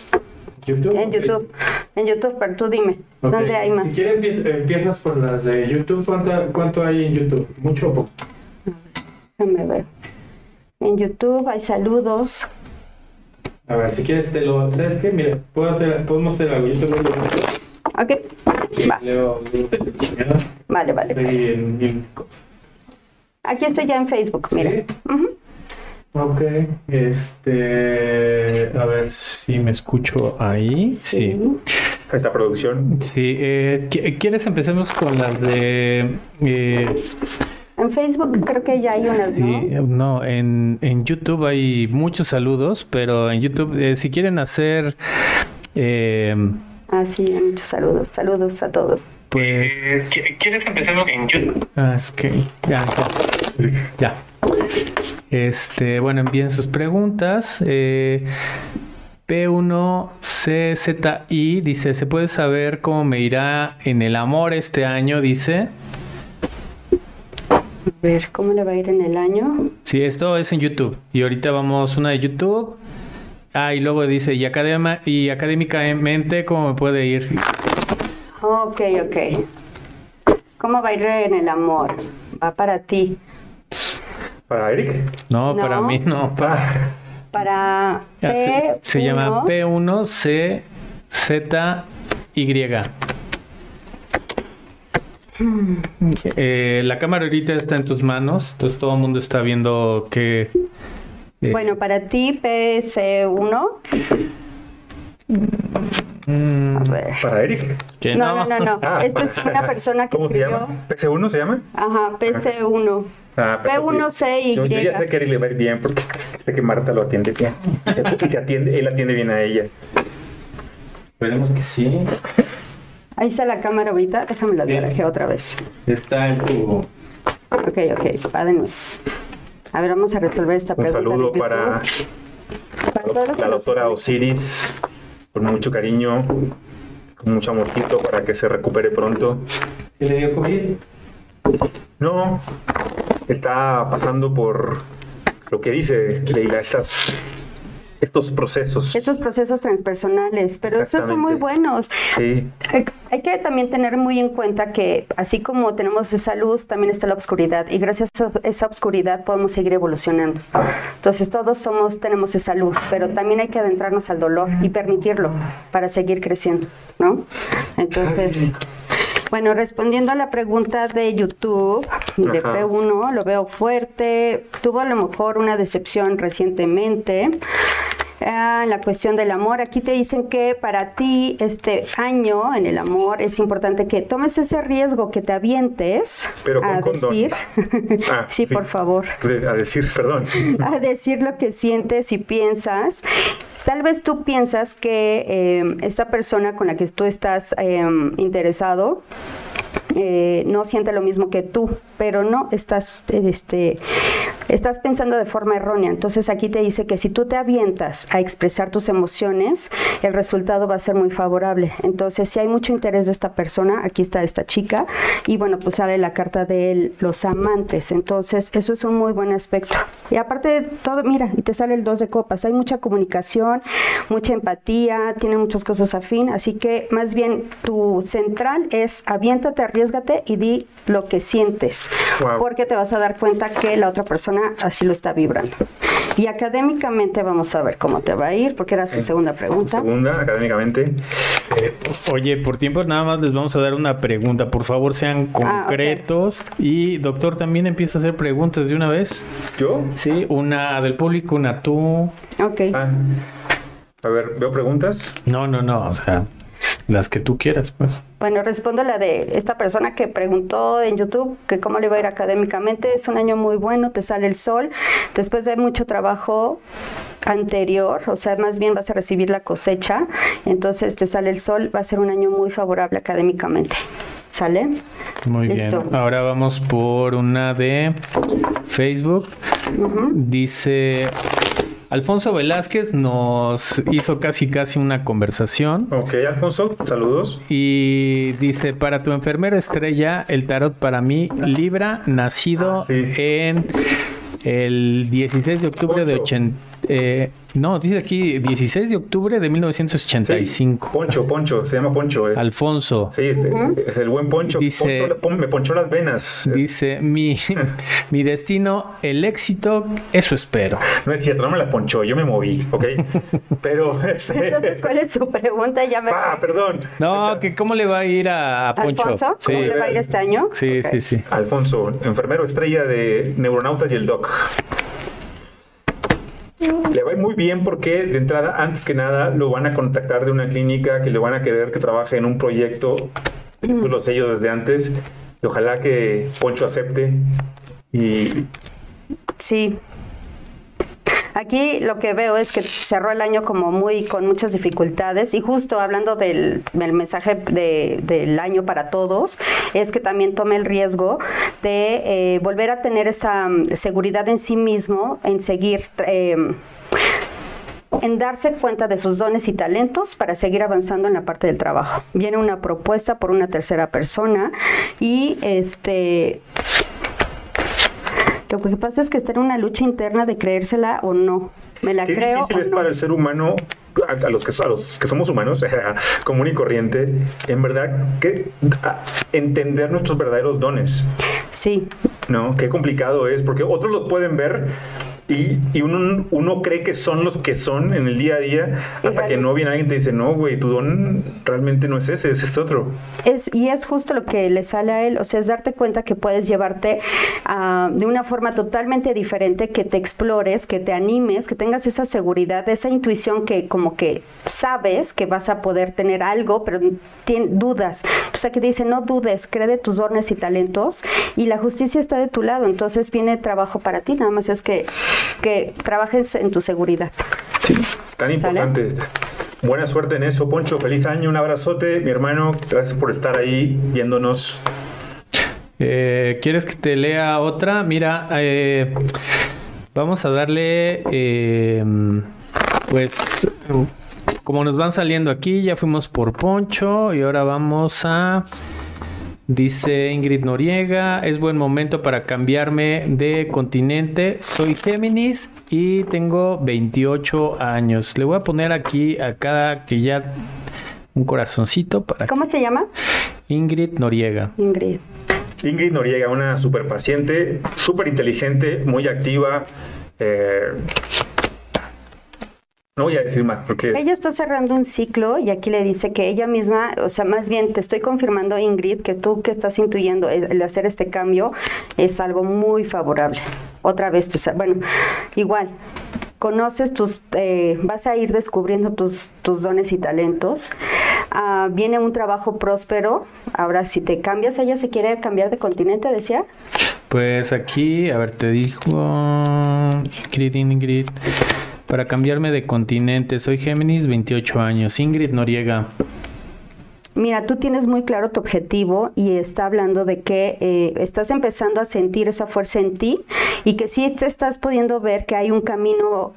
YouTube. en YouTube. En YouTube, pero tú dime. ¿dónde hay más? Si quieres, empiezas, por las de YouTube. ¿Cuánto, ¿Cuánto hay en YouTube? ¿Mucho o poco? Déjame ver. En YouTube hay saludos. A ver, si quieres, te lo. ¿Sabes qué? Mira, puedo hacer, podemos hacer algo. Yo te voy a. Ok, va. Leo leo. Vale, vale. Estoy en mil cosas. Aquí estoy ya en Facebook, mira. Ok, este. A ver si me escucho ahí. Sí. Esta producción. Sí, eh, ¿qui- ¿quieres empecemos con las de. eh, En Facebook creo que ya hay una, ¿no? sí, no, en, en YouTube hay muchos saludos, pero en YouTube, eh, si quieren hacer. eh, Ah, sí, hay muchos saludos. Saludos a todos. pues. ¿Quieres empezar en YouTube? Ah, es que. Ya, ya. Ya. Este, bueno, envíen sus preguntas. Eh, P1CZI dice, ¿se puede saber cómo me irá en el amor este año? Dice. A ver, ¿cómo le va a ir en el año? Sí, esto es en YouTube. Y ahorita vamos una de YouTube. Ah, y luego dice, ¿y, academa, y académicamente cómo me puede ir? Ok, ok. ¿Cómo va a ir en el amor? Va para ti. ¿Para Eric? No, No. para mí no. Para, Ah, Para P. se llama P1CZY. Eh, la cámara ahorita está en tus manos, entonces todo el mundo está viendo que... eh, Bueno, para ti, PC1. Mm. ¿Para Eric? No, no, no, no. Ah. Esta es una persona que ¿Cómo se escribió. llama? ¿PC1 se llama? Ajá, PC1. Ah, perfecto. P1CY. Yo, yo ya sé que Eric le va a ir bien porque sé que Marta lo atiende bien. Y se- y se atiende, él atiende bien a ella. Esperemos que sí. Ahí está la cámara ahorita. Déjame la dirigir otra vez. Está en tu... Ok, ok. Va de nuez. A ver, vamos a resolver esta Un pregunta. de saludo para Para todos los la nos doctora. Osiris, con mucho cariño, con mucho amorcito para que se recupere pronto. ¿Qué le dio COVID? No, está pasando por lo que dice Leila, estas, estos procesos. Estos procesos transpersonales, pero esos son muy buenos. Sí, Hay que también tener muy en cuenta que así como tenemos esa luz, también está la oscuridad y gracias a esa oscuridad podemos seguir evolucionando. Entonces todos somos tenemos esa luz, pero también hay que adentrarnos al dolor y permitirlo para seguir creciendo, ¿no? Entonces, bueno, respondiendo a la pregunta de YouTube de Ajá. P1, lo veo fuerte, tuvo a lo mejor una decepción recientemente. En la cuestión del amor, aquí te dicen que para ti este año en el amor es importante que tomes ese riesgo, que te avientes Pero con a condón. decir, Ah, sí, sí. por favor, a decir, perdón. a decir lo que sientes y piensas. Tal vez tú piensas que eh, esta persona con la que tú estás eh, interesado eh, no siente lo mismo que tú, pero no estás, este, estás pensando de forma errónea. Entonces aquí te dice que si tú te avientas a expresar tus emociones, el resultado va a ser muy favorable. Entonces si hay mucho interés de esta persona, aquí está esta chica, y bueno, pues sale la carta de los amantes. Entonces eso es un muy buen aspecto. Y aparte de todo, mira, y te sale el dos de copas. Hay mucha comunicación, mucha empatía, tiene muchas cosas afín, así que más bien tu central es aviéntate, arriesgate y di lo que sientes, Wow. porque te vas a dar cuenta que la otra persona así lo está vibrando. Y académicamente vamos a ver cómo te va a ir, porque era su segunda pregunta. Segunda, académicamente. Oye, por tiempo nada más les vamos a dar una pregunta. Por favor, sean Ah, concretos. Y doctor, también empieza a hacer preguntas de una vez. ¿Yo? Sí, una del público, una tú. Ok. Ah. A ver, veo preguntas. No, no, no, o sea, las que tú quieras, pues. Bueno, respondo la de esta persona que preguntó en YouTube que cómo le va a ir académicamente. Es un año muy bueno, te sale el sol. Después de mucho trabajo anterior, o sea, más bien vas a recibir la cosecha. Entonces te sale el sol, va a ser un año muy favorable académicamente. ¿Sale? Muy Listo. bien. Ahora vamos por una de Facebook. Dice Alfonso Velázquez nos hizo casi casi una conversación Ok, Alfonso, saludos. y dice para tu enfermera estrella el tarot para mí Libra nacido Ah, sí. en el 16 de octubre de Poncho. 80 eh, no dice aquí 16 de octubre de 1985 Poncho, Poncho, se llama Poncho. eh. Alfonso Sí, este, es el buen Poncho. Dice- Poncho me ponchó las venas. Es- Dice, mi, mi destino, el éxito, eso espero. no es cierto, no me las ponchó, yo me moví, ¿ok? Pero, este, Entonces, ¿cuál es su pregunta? Ya me... ah, perdón. No, que cómo le va a ir a, a Poncho. Alfonso, Sí, ¿cómo le va a ir este año? sí, sí, sí. Alfonso, enfermero estrella de Neuronautas y el Doc. Le va muy bien porque de entrada, antes que nada, lo van a contactar de una clínica que le van a querer que trabaje en un proyecto. Eso lo sé yo desde antes. Y ojalá que Poncho acepte. Y Sí. Aquí lo que veo es que cerró el año como muy con muchas dificultades y justo hablando del, mensaje del año para todos, es que también tome el riesgo de eh, volver a tener esa mm, seguridad en sí mismo, en seguir... Eh, en darse cuenta de sus dones y talentos para seguir avanzando en la parte del trabajo. Viene una propuesta por una tercera persona y este lo que pasa es que está en una lucha interna de creérsela o no. Me la Qué creo. difícil es para el ser humano, a, los que, a los que somos humanos, común y corriente, en verdad, que entender nuestros verdaderos dones. Sí. ¿No? Qué complicado es, porque otros los pueden ver y, y uno, uno, cree que son los que son en el día a día hasta que no viene alguien y te dice, no, güey, tu don realmente no es ese, ese es otro. Es, y es justo lo que le sale a él, o sea, es darte cuenta que puedes llevarte uh, de una forma totalmente diferente, que te explores, que te animes, que tengas esa seguridad, esa intuición que como que sabes que vas a poder tener algo, pero tienes dudas. O sea, que te dice, no dudes, cree de tus dones y talentos y la justicia está de tu lado, entonces viene trabajo para ti, nada más es que que trabajes en tu seguridad. Sí, tan importante. Buena suerte en eso, Poncho. Feliz año, un abrazote, mi hermano. Gracias por estar ahí viéndonos. Eh, ¿Quieres que te lea otra? Mira, eh, vamos a darle, eh, pues, como nos van saliendo aquí, ya fuimos por Poncho y ahora vamos a Dice Ingrid Noriega, es buen momento para cambiarme de continente. Soy Géminis y tengo 28 años. Le voy a poner aquí a cada que ya un corazoncito para... ¿Cómo se llama? Ingrid Noriega. Ingrid. Ingrid Noriega, una super paciente, súper inteligente, muy activa. Eh, no voy a decir más porque... Ella está cerrando un ciclo y aquí le dice que ella misma, o sea, más bien te estoy confirmando, Ingrid, que tú que estás intuyendo el hacer este cambio es algo muy favorable. Otra vez, te, bueno, igual, conoces tus, eh, vas a ir descubriendo tus, tus dones y talentos. Ah, viene un trabajo próspero. Ahora, si te cambias, ella se quiere cambiar de continente, decía. Pues aquí, a ver, te dijo Ingrid, Ingrid. Para cambiarme de continente, soy Géminis, 28 años. Ingrid Noriega. Mira, tú tienes muy claro tu objetivo y está hablando de que eh, estás empezando a sentir esa fuerza en ti y que sí te estás pudiendo ver que hay un camino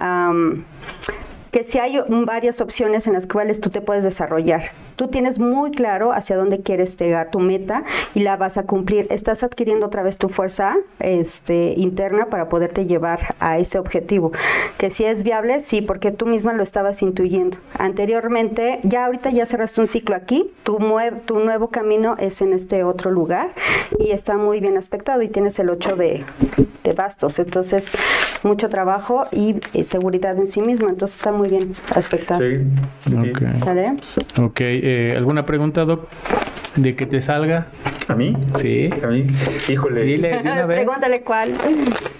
que si hay varias opciones en las cuales tú te puedes desarrollar. Tú tienes muy claro hacia dónde quieres llegar, tu meta, y la vas a cumplir. Estás adquiriendo otra vez tu fuerza este, interna para poderte llevar a ese objetivo. Que si es viable, sí, porque tú misma lo estabas intuyendo. Anteriormente, ya ahorita ya cerraste un ciclo aquí, tu, tu nuevo camino es en este otro lugar y está muy bien aspectado y tienes el 8 de, de bastos. Entonces, mucho trabajo y, y seguridad en sí misma. Entonces, está muy bien aspectado. Sí. Ok. Ok. Eh, ¿Alguna pregunta, Doc? ¿De que te salga? ¿A mí? Sí. A mí. Híjole. Dile una vez. Pregúntale cuál.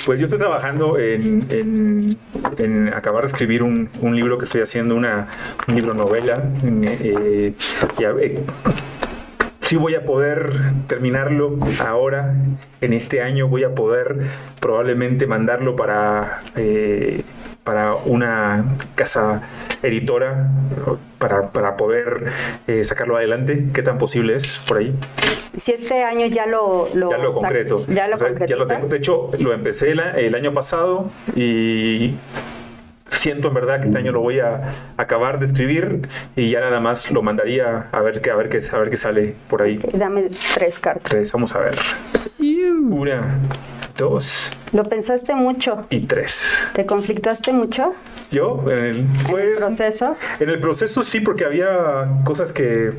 Pues yo estoy trabajando en, en, acabar de escribir un, un, libro que estoy haciendo, una, un libro novela. Eh, eh, sí voy a poder terminarlo ahora, en este año voy a poder probablemente mandarlo para eh, para una casa editora para, para poder eh, sacarlo adelante? ¿Qué tan posible es por ahí? Si este año ya lo, lo ya lo concreto. Ya lo, ya lo tengo. De hecho, lo empecé el año pasado y siento en verdad que este año lo voy a acabar de escribir y ya nada más lo mandaría a ver qué a ver qué a ver qué sale por ahí. Dame tres cartas. Tres, vamos a ver. Una, dos. ¿Lo pensaste mucho? Y tres. ¿Te conflictaste mucho? Yo, en el, pues, proceso? En el proceso sí, porque había cosas que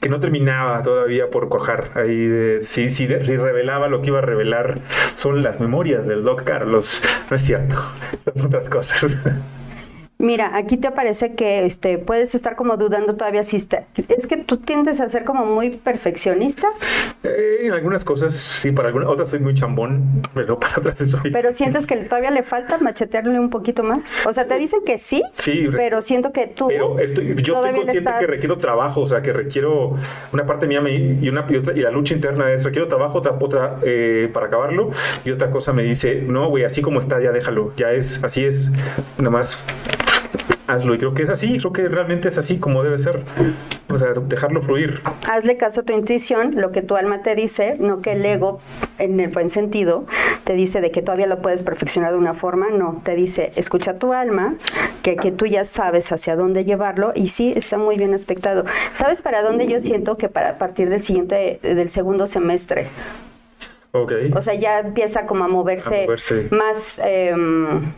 que no terminaba todavía por cuajar. Ahí de, si, si, revelaba lo que iba a revelar son las memorias del Doc Carlos. No es cierto, son otras cosas. Mira, aquí te parece que este, puedes estar como dudando todavía si está... Es que tú tiendes a ser como muy perfeccionista. Eh, en algunas cosas, sí, para algunas otras soy muy chambón, pero para otras soy... Pero sientes que todavía le falta machetearle un poquito más. O sea, te dicen que sí, Sí, pero siento que tú... Pero estoy, yo estoy consciente estás- que requiero trabajo, o sea, que requiero una parte mía me- y, una, y, otra, y la lucha interna es requiero trabajo, otra, otra eh, para acabarlo, y otra cosa me dice, no, güey, así como está, ya déjalo, ya es, así es, nada más hazlo. Y creo que es así, creo que realmente es así como debe ser, o sea, dejarlo fluir. Hazle caso a tu intuición, lo que tu alma te dice, no que el ego, en el buen sentido, te dice de que todavía lo puedes perfeccionar de una forma, no, te dice, escucha tu alma, que, que tú ya sabes hacia dónde llevarlo y sí, está muy bien aspectado. ¿Sabes para dónde yo siento que para a partir del siguiente, del segundo semestre? Ok. O sea, ya empieza como a moverse, A moverse. más... em,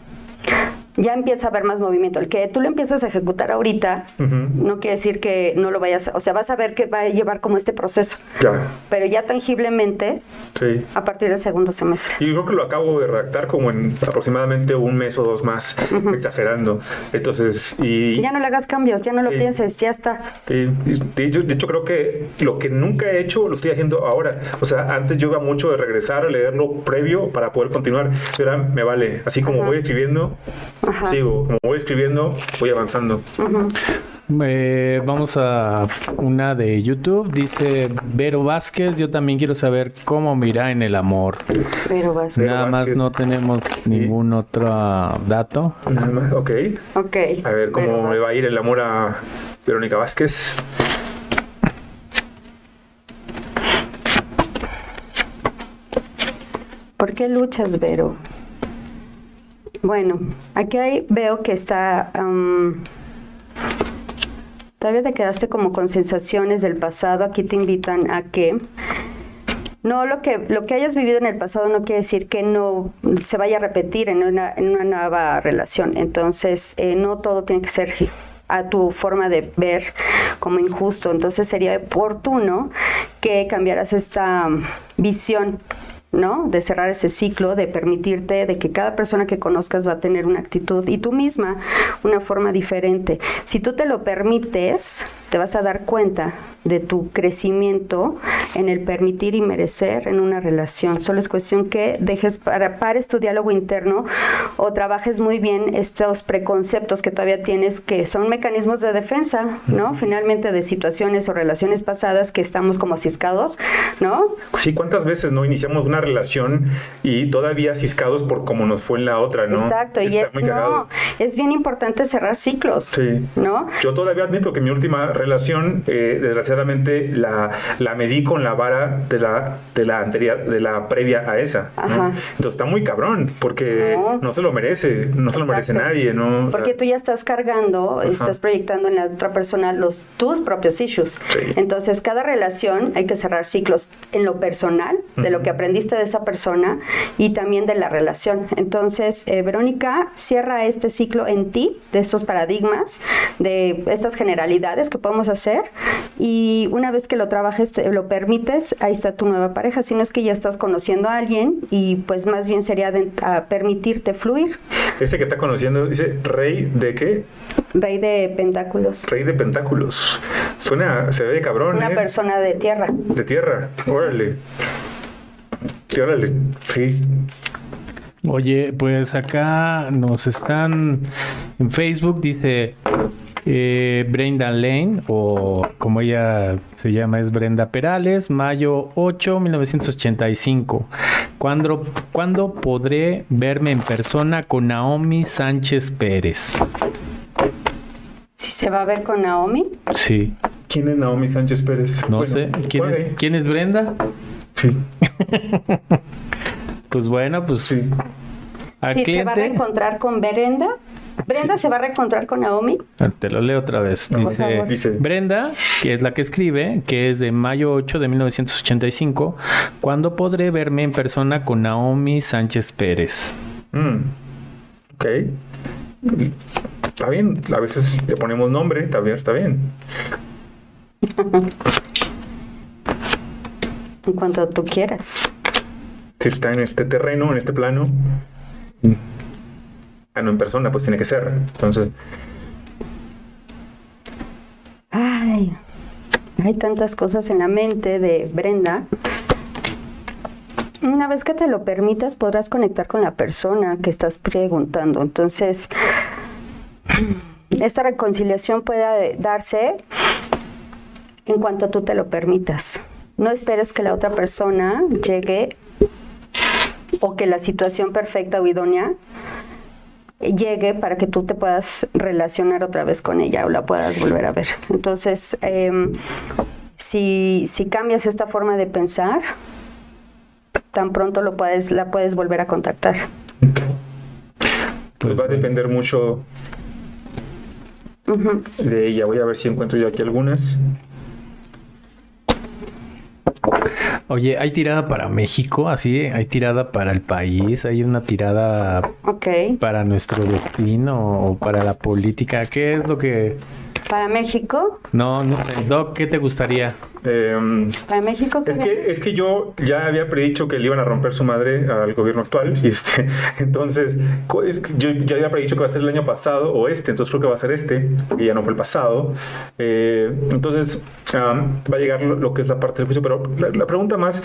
ya empieza a haber más movimiento. El que tú lo empiezas a ejecutar ahorita Ujú. no quiere decir que no lo vayas, o sea, vas a ver que va a llevar como este proceso, Ya, pero ya tangiblemente sí. a partir del segundo semestre. Y creo que lo acabo de redactar como en aproximadamente un mes o dos más, exagerando. Entonces, y... Ya no le hagas cambios, ya no lo Sí. pienses, ya está. Sí, de hecho, de hecho, creo que lo que nunca he hecho lo estoy haciendo ahora. O sea, antes yo iba mucho de regresar a leerlo previo para poder continuar. Pero ahora me vale. Así como Ajá. voy escribiendo, Ajá. sigo. Como voy escribiendo, voy avanzando. Eh, vamos a una de YouTube. Dice Vero Vázquez. Yo también quiero saber cómo me irá en el amor. Vero Nada más Vázquez. no tenemos Sí. ningún otro dato. Nada más, Ok. Ok. A ver cómo me va a ir el amor a Verónica Vázquez. ¿Por qué luchas, Vero? Bueno, aquí hay- veo que está... todavía te quedaste como con sensaciones del pasado. Aquí te invitan a que... No, lo que, lo que hayas vivido en el pasado no quiere decir que no se vaya a repetir en una, en una nueva relación. Entonces, eh, no todo tiene que ser a tu forma de ver como injusto. Entonces, sería oportuno que cambiaras esta visión ¿no? De cerrar ese ciclo, de permitirte de que cada persona que conozcas va a tener una actitud y tú misma una forma diferente. Si tú te lo permites, te vas a dar cuenta de tu crecimiento en el permitir y merecer en una relación. Solo es cuestión que dejes para pares tu diálogo interno o trabajes muy bien estos preconceptos que todavía tienes que son mecanismos de defensa, ¿no? Finalmente de situaciones o relaciones pasadas que estamos como ciscados, ¿no? Sí, ¿cuántas veces no iniciamos una relación y todavía ciscados por cómo nos fue en la otra, no? Exacto, y es, no, es bien importante cerrar ciclos, Sí. ¿no? Yo todavía admito que mi última relación, eh, desgraciadamente, la, la medí con la vara de la, de la anterior, de la previa a esa. ¿no? Ajá. Entonces está muy cabrón, porque No. no, se lo merece, no se lo merece nadie, ¿no? Porque tú ya estás cargando, estás proyectando en la otra persona los tus propios issues. Sí. Entonces, cada relación hay que cerrar ciclos en lo personal, de lo que aprendiste de esa persona y también de la relación. Entonces, eh, Verónica, cierra este ciclo en ti, de estos paradigmas, de estas generalidades que podemos hacer y una vez que lo trabajes, te- lo permites, ahí está tu nueva pareja. Si no es que ya estás conociendo a alguien y pues más bien sería de, a permitirte fluir. Ese que está conociendo dice rey de qué? Rey de pentáculos. Rey de pentáculos. Suena, se ve de cabrón. Una persona de tierra. De tierra. Órale. Sí, órale. Sí. Oye, pues acá nos están en Facebook, dice eh, Brenda Lane, o como ella se llama, es Brenda Perales, mayo 8, 1985. ¿Cuándo, ¿Cuándo podré verme en persona con Naomi Sánchez Pérez? Si se va a ver con Naomi, Sí, ¿Quién es Naomi Sánchez Pérez? no Bueno, sé. ¿Quién es, ¿Quién es Brenda? Sí, Pues bueno, pues sí. se va a reencontrar con Brenda, Brenda se va a reencontrar con Naomi. Ah, Te lo leo otra vez. Dice. Brenda, que es la que escribe, que es de mayo 8 de 1985, ¿cuándo podré verme en persona con Naomi Sánchez Pérez? Mm. Ok. Está bien. A veces le ponemos nombre. Está bien, está bien. En cuanto tú quieras. Si está en este terreno, en este plano. Ah, no, en persona, pues tiene que ser. Entonces, Ay, hay tantas cosas en la mente de Brenda. Una vez que te lo permitas, podrás conectar con la persona que estás preguntando. Entonces, esta reconciliación puede darse en cuanto tú te lo permitas. No esperes que la otra persona llegue o que la situación perfecta o idónea llegue para que tú te puedas relacionar otra vez con ella o la puedas volver a ver. Entonces, em, si, si cambias esta forma de pensar, tan pronto lo puedes, la puedes volver a contactar. pues va a depender mucho de ella. Voy a ver si encuentro yo aquí algunas. Oye, ¿hay tirada para México? Así, ¿hay tirada para el país? ¿Hay una tirada para nuestro destino o para la política? ¿Qué es lo que...? Para México, No, no sé. Doc, ¿qué te gustaría? Em, para México, ¿qué Es que, es que yo ya había predicho que le iban a romper su madre al gobierno actual. Y este, entonces, yo ya había predicho que va a ser el año pasado o este, entonces creo que va a ser este, y ya no fue el pasado. Eh, entonces, am, va a llegar lo, lo que es la parte del juicio. Pero la, la pregunta más,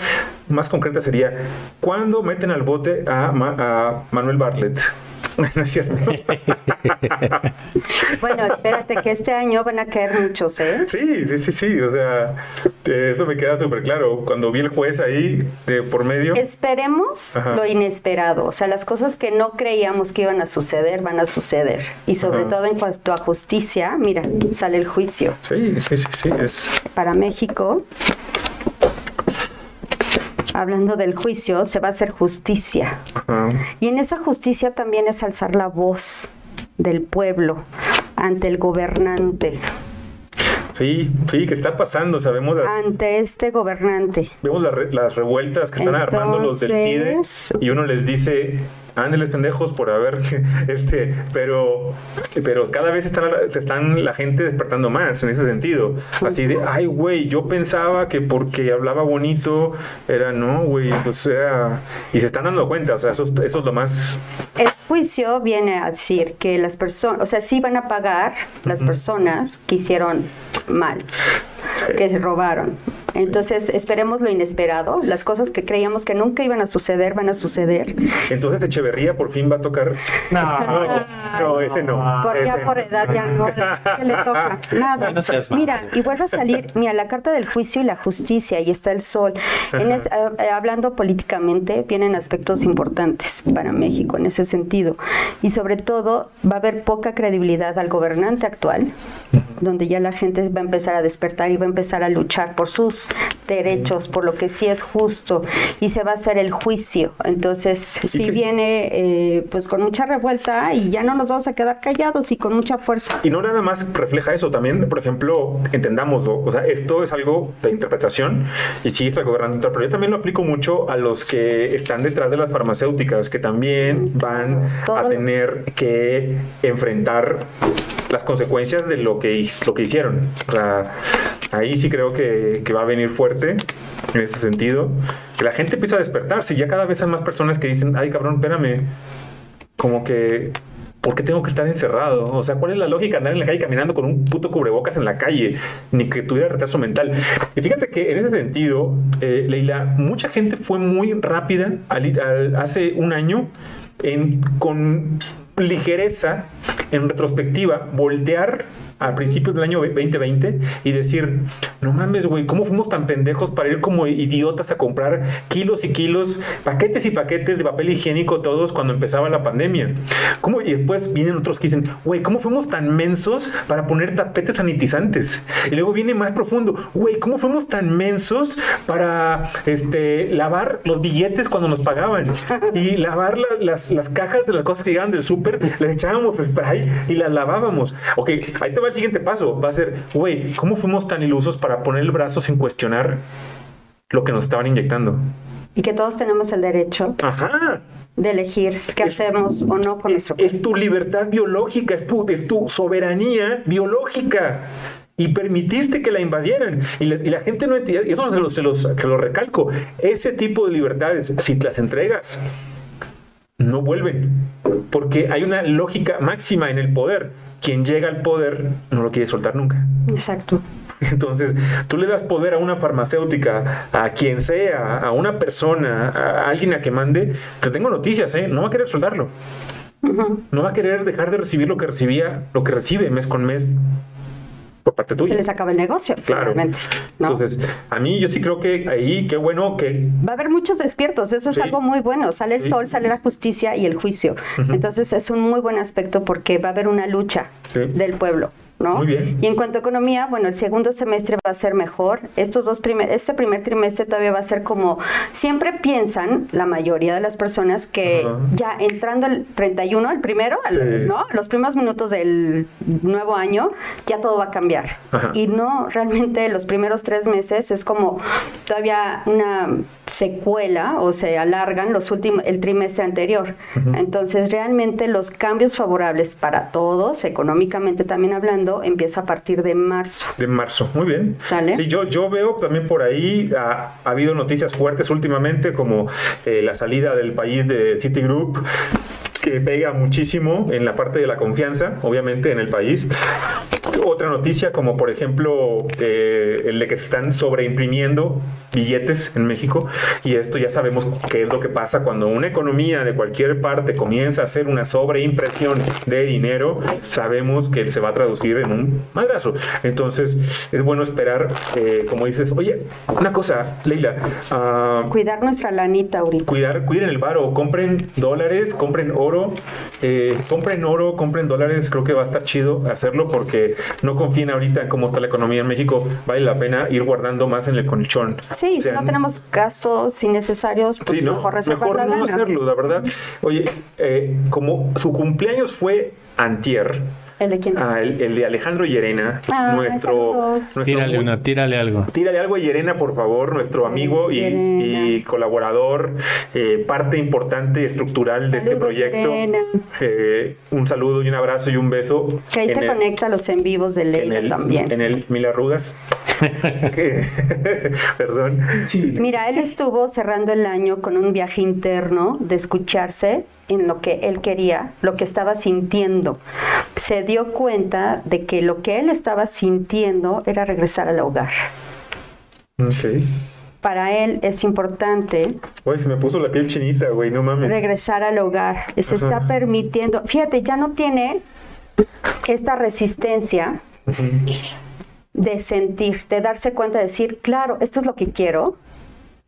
más concreta sería: ¿cuándo meten al bote a, Ma- a Manuel Bartlett? No es cierto. Bueno, espérate que este año van a caer muchos, ¿eh? Sí, sí, sí, sí. O sea, eh, eso me queda súper claro. Cuando vi el juez ahí de por medio. Esperemos Ajá. lo inesperado, o sea, las cosas que no creíamos que iban a suceder van a suceder. Y sobre Ajá. todo en cuanto a justicia, mira, sale el juicio. Sí, sí, sí, sí. Es, Para México, hablando del juicio, se va a hacer justicia. Y en esa justicia también es alzar la voz del pueblo ante el gobernante, Sí, sí, que está pasando, sabemos las, ante este gobernante. vemos las, re- las revueltas que están armando los del CIDE y uno les dice, ándeles pendejos por haber, este, pero, pero cada vez están, se están la gente despertando más en ese sentido, así de, ay, güey, yo pensaba que porque hablaba bonito era, no, güey, o sea, y se están dando cuenta, o sea, eso, es- eso es lo más, El juicio viene a decir que las personas, o sea, sí van a pagar las personas que hicieron mal, que se robaron. Entonces, esperemos lo inesperado, las cosas que creíamos que nunca iban a suceder van a suceder. entonces Echeverría por fin va a tocar, no, no, ese no, Por, ya ese por no. edad ya no, ¿qué le toca? Nada. No seas. Mira, y vuelve a salir, mira, la carta del juicio y la justicia, y está el sol. En es- eh, hablando políticamente, vienen aspectos importantes para México en ese sentido. Y sobre todo, va a haber poca credibilidad al gobernante actual, donde ya la gente va a empezar a despertar va a empezar a luchar por sus derechos, por lo que sí es justo, y se va a hacer el juicio. Entonces, si qué- viene eh, pues con mucha revuelta y ya no nos vamos a quedar callados y con mucha fuerza. Y no nada más refleja eso, también, por ejemplo, entendámoslo, o sea, esto es algo de interpretación y sí es algo gobernante, pero yo también lo aplico mucho a los que están detrás de las farmacéuticas, que también van Todo a tener que enfrentar las consecuencias de lo que, lo que hicieron. O sea, ahí sí creo que, que va a venir fuerte en ese sentido, que la gente empieza a despertarse, ya cada vez hay más personas que dicen, ay cabrón, espérame, como que, ¿por qué tengo que estar encerrado? O sea, ¿cuál es la lógica andar en la calle caminando con un puto cubrebocas en la calle? Ni que tuviera retraso mental. Y fíjate que en ese sentido, eh, Leila, mucha gente fue muy rápida al al- hace un año en, con ligereza, en retrospectiva, voltear a principios del año 2020 y decir, no mames, güey, ¿cómo fuimos tan pendejos para ir como idiotas a comprar kilos y kilos, paquetes y paquetes de papel higiénico todos cuando empezaba la pandemia? ¿Cómo? Y después vienen otros que dicen, güey, ¿cómo fuimos tan mensos para poner tapetes sanitizantes? Y luego viene más profundo, güey, ¿cómo fuimos tan mensos para este, lavar los billetes cuando nos pagaban? Y lavar la- las, las cajas de las cosas que llegaban del súper, les echábamos spray y las lavábamos. Ok, ahí te va el siguiente paso. Va a ser, güey, ¿cómo fuimos tan ilusos para poner el brazo sin cuestionar lo que nos estaban inyectando? Y que todos tenemos el derecho Ajá. de elegir qué hacemos o no con nuestro cuerpo. Es tu libertad biológica, es tu, es tu soberanía biológica. Y permitiste que la invadieran. Y la, y la gente no entiende. Y eso se los, se, los, se los recalco. Ese tipo de libertades, si te las entregas no vuelven, porque hay una lógica máxima en el poder. Quien llega al poder no lo quiere soltar nunca. Exacto. Entonces, tú le das poder a una farmacéutica, a quien sea, a una persona, a alguien a que mande, te tengo noticias, ¿eh? No va a querer soltarlo. No va a querer dejar de recibir lo que recibía, lo que recibe mes con mes por parte tuya. Se les acaba el negocio, Claro. Entonces, a mí yo sí creo que ahí, qué bueno que Va a haber muchos despiertos, eso es Sí. algo muy bueno. Sale el Sí. sol, sale la justicia y el juicio. Entonces es un muy buen aspecto porque va a haber una lucha Sí. del pueblo. ¿No? Muy bien. Y en cuanto a economía, bueno, el segundo semestre va a ser mejor. Estos dos primer, este primer trimestre todavía va a ser como siempre piensan la mayoría de las personas que ya entrando el 31, el primero, Sí. ¿no? Los primeros minutos del nuevo año, ya todo va a cambiar. Y no, realmente los primeros tres meses es como todavía una secuela o se alargan los últimos, el trimestre anterior. Entonces, realmente los cambios favorables para todos, económicamente también hablando, empieza a partir de marzo. de marzo. Muy bien. ¿Sale? Sí, yo, yo veo también por ahí, ha, ha habido noticias fuertes últimamente, como eh, la salida del país de Citigroup, que pega muchísimo en la parte de la confianza, obviamente, en el país. Otra noticia, como por ejemplo eh, el de que se están sobreimprimiendo billetes en México, y esto ya sabemos qué es lo que pasa cuando una economía de cualquier parte comienza a hacer una sobreimpresión de dinero, sabemos que se va a traducir en un madrazo. Entonces, es bueno esperar, eh, como dices, oye, una cosa, Leila, ah, Cuidar nuestra lanita ahorita. cuidar, cuiden el varo, compren dólares, compren oro, eh, compren oro, compren dólares, creo que va a estar chido hacerlo porque no confíen ahorita en cómo está la economía en México, vale la pena ir guardando más en el colchón. Sí, O sea, si no tenemos gastos innecesarios, pues Sí, ¿no? mejor reservar Mejor la no lana. hacerlo, la verdad. Oye, eh, como su cumpleaños fue antier, ¿El de quién? ah, el, el de Alejandro Llerena, Ah, nuestro, saludos. nuestro Tírale una, tírale algo. Tírale algo a Yerena, por favor, nuestro amigo y, y colaborador, eh, parte importante y estructural de este Saludos, proyecto. Eh, un saludo y un abrazo y un beso. Que ahí en se el- conecta a los en vivos de en Leila el, también. En el Mil Arrugas. Perdón. Mira, él estuvo cerrando el año con un viaje interno de escucharse en lo que él quería, lo que estaba sintiendo. Se dio cuenta de que lo que él estaba sintiendo era regresar al hogar. Ok. Para él es importante Güey, se me puso la piel chinita, güey, no mames. regresar al hogar. Se está permitiendo, fíjate, ya no tiene esta resistencia de sentir, de darse cuenta, de decir, claro, esto es lo que quiero.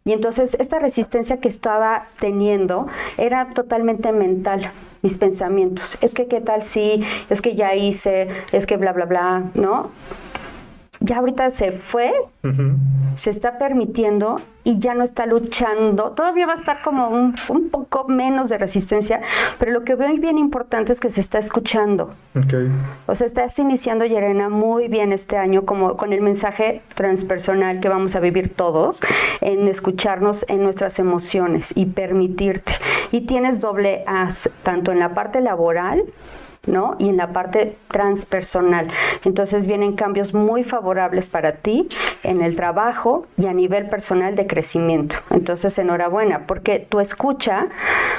Y entonces esta resistencia que estaba teniendo era totalmente mental, mis pensamientos. Es que qué tal si, es que ya hice, es que bla, bla, bla, ¿no? Ya ahorita se fue Ujú. se está permitiendo y ya no está luchando. Todavía va a estar como un, un poco menos de resistencia, pero lo que veo bien importante es que se está escuchando. Ok. O sea, estás iniciando, Yerena, muy bien este año, como con el mensaje transpersonal que vamos a vivir todos, en escucharnos en nuestras emociones y permitirte. Y tienes doble as, tanto en la parte laboral, ¿no? Y en la parte transpersonal. Entonces vienen cambios muy favorables para ti en el trabajo y a nivel personal de crecimiento. Entonces, enhorabuena, porque tu escucha,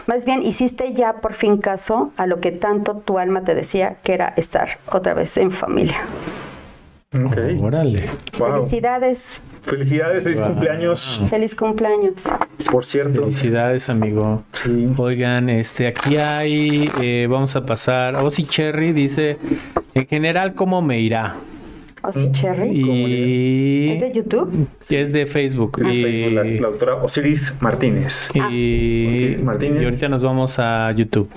más bien hiciste ya por fin caso a lo que tanto tu alma te decía, que era estar otra vez en familia. Ok. Órale. Wow. Felicidades, Felicidades, feliz Wow. cumpleaños. feliz cumpleaños. Por cierto. Felicidades, amigo. Sí. Oigan, este, aquí hay, eh, vamos a pasar. Ozzy Cherry dice, en general, ¿cómo me irá? Ozzy Cherry. Y ¿Es de YouTube? es de Facebook. En y, Facebook, la, la doctora Osiris Martínez. y- Osiris Martínez. y ahorita nos vamos a YouTube.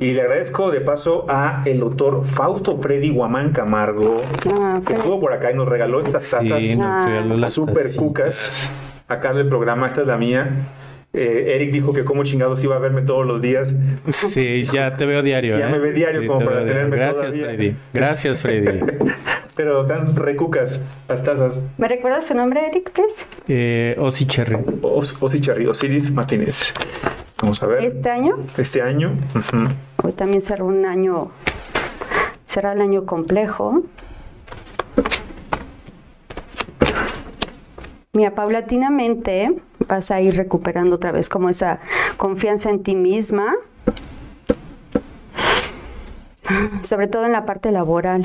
Y le agradezco de paso a el doctor Fausto Freddy Guamán Camargo, Ah, que estuvo por acá y nos regaló estas Sí, tazas Ah. super cucas acá del programa. Esta es la mía. Eh, Eric dijo que como chingados iba a verme todos los días. Sí, ya te veo diario. Ya ¿eh? me ve diario como te para veo diario. tenerme Gracias, todavía. Freddy. Gracias, Freddy. Pero tan recucas las tazas. ¿Me recuerdas su nombre, Eric, please? Eh, Ozzy Cherry. Os, Osi Cherry, Osiris Martínez. Vamos a ver. Este año, Este año. hoy también será un año, será el año complejo. mira, paulatinamente vas a ir recuperando otra vez como esa confianza en ti misma, sobre todo en la parte laboral.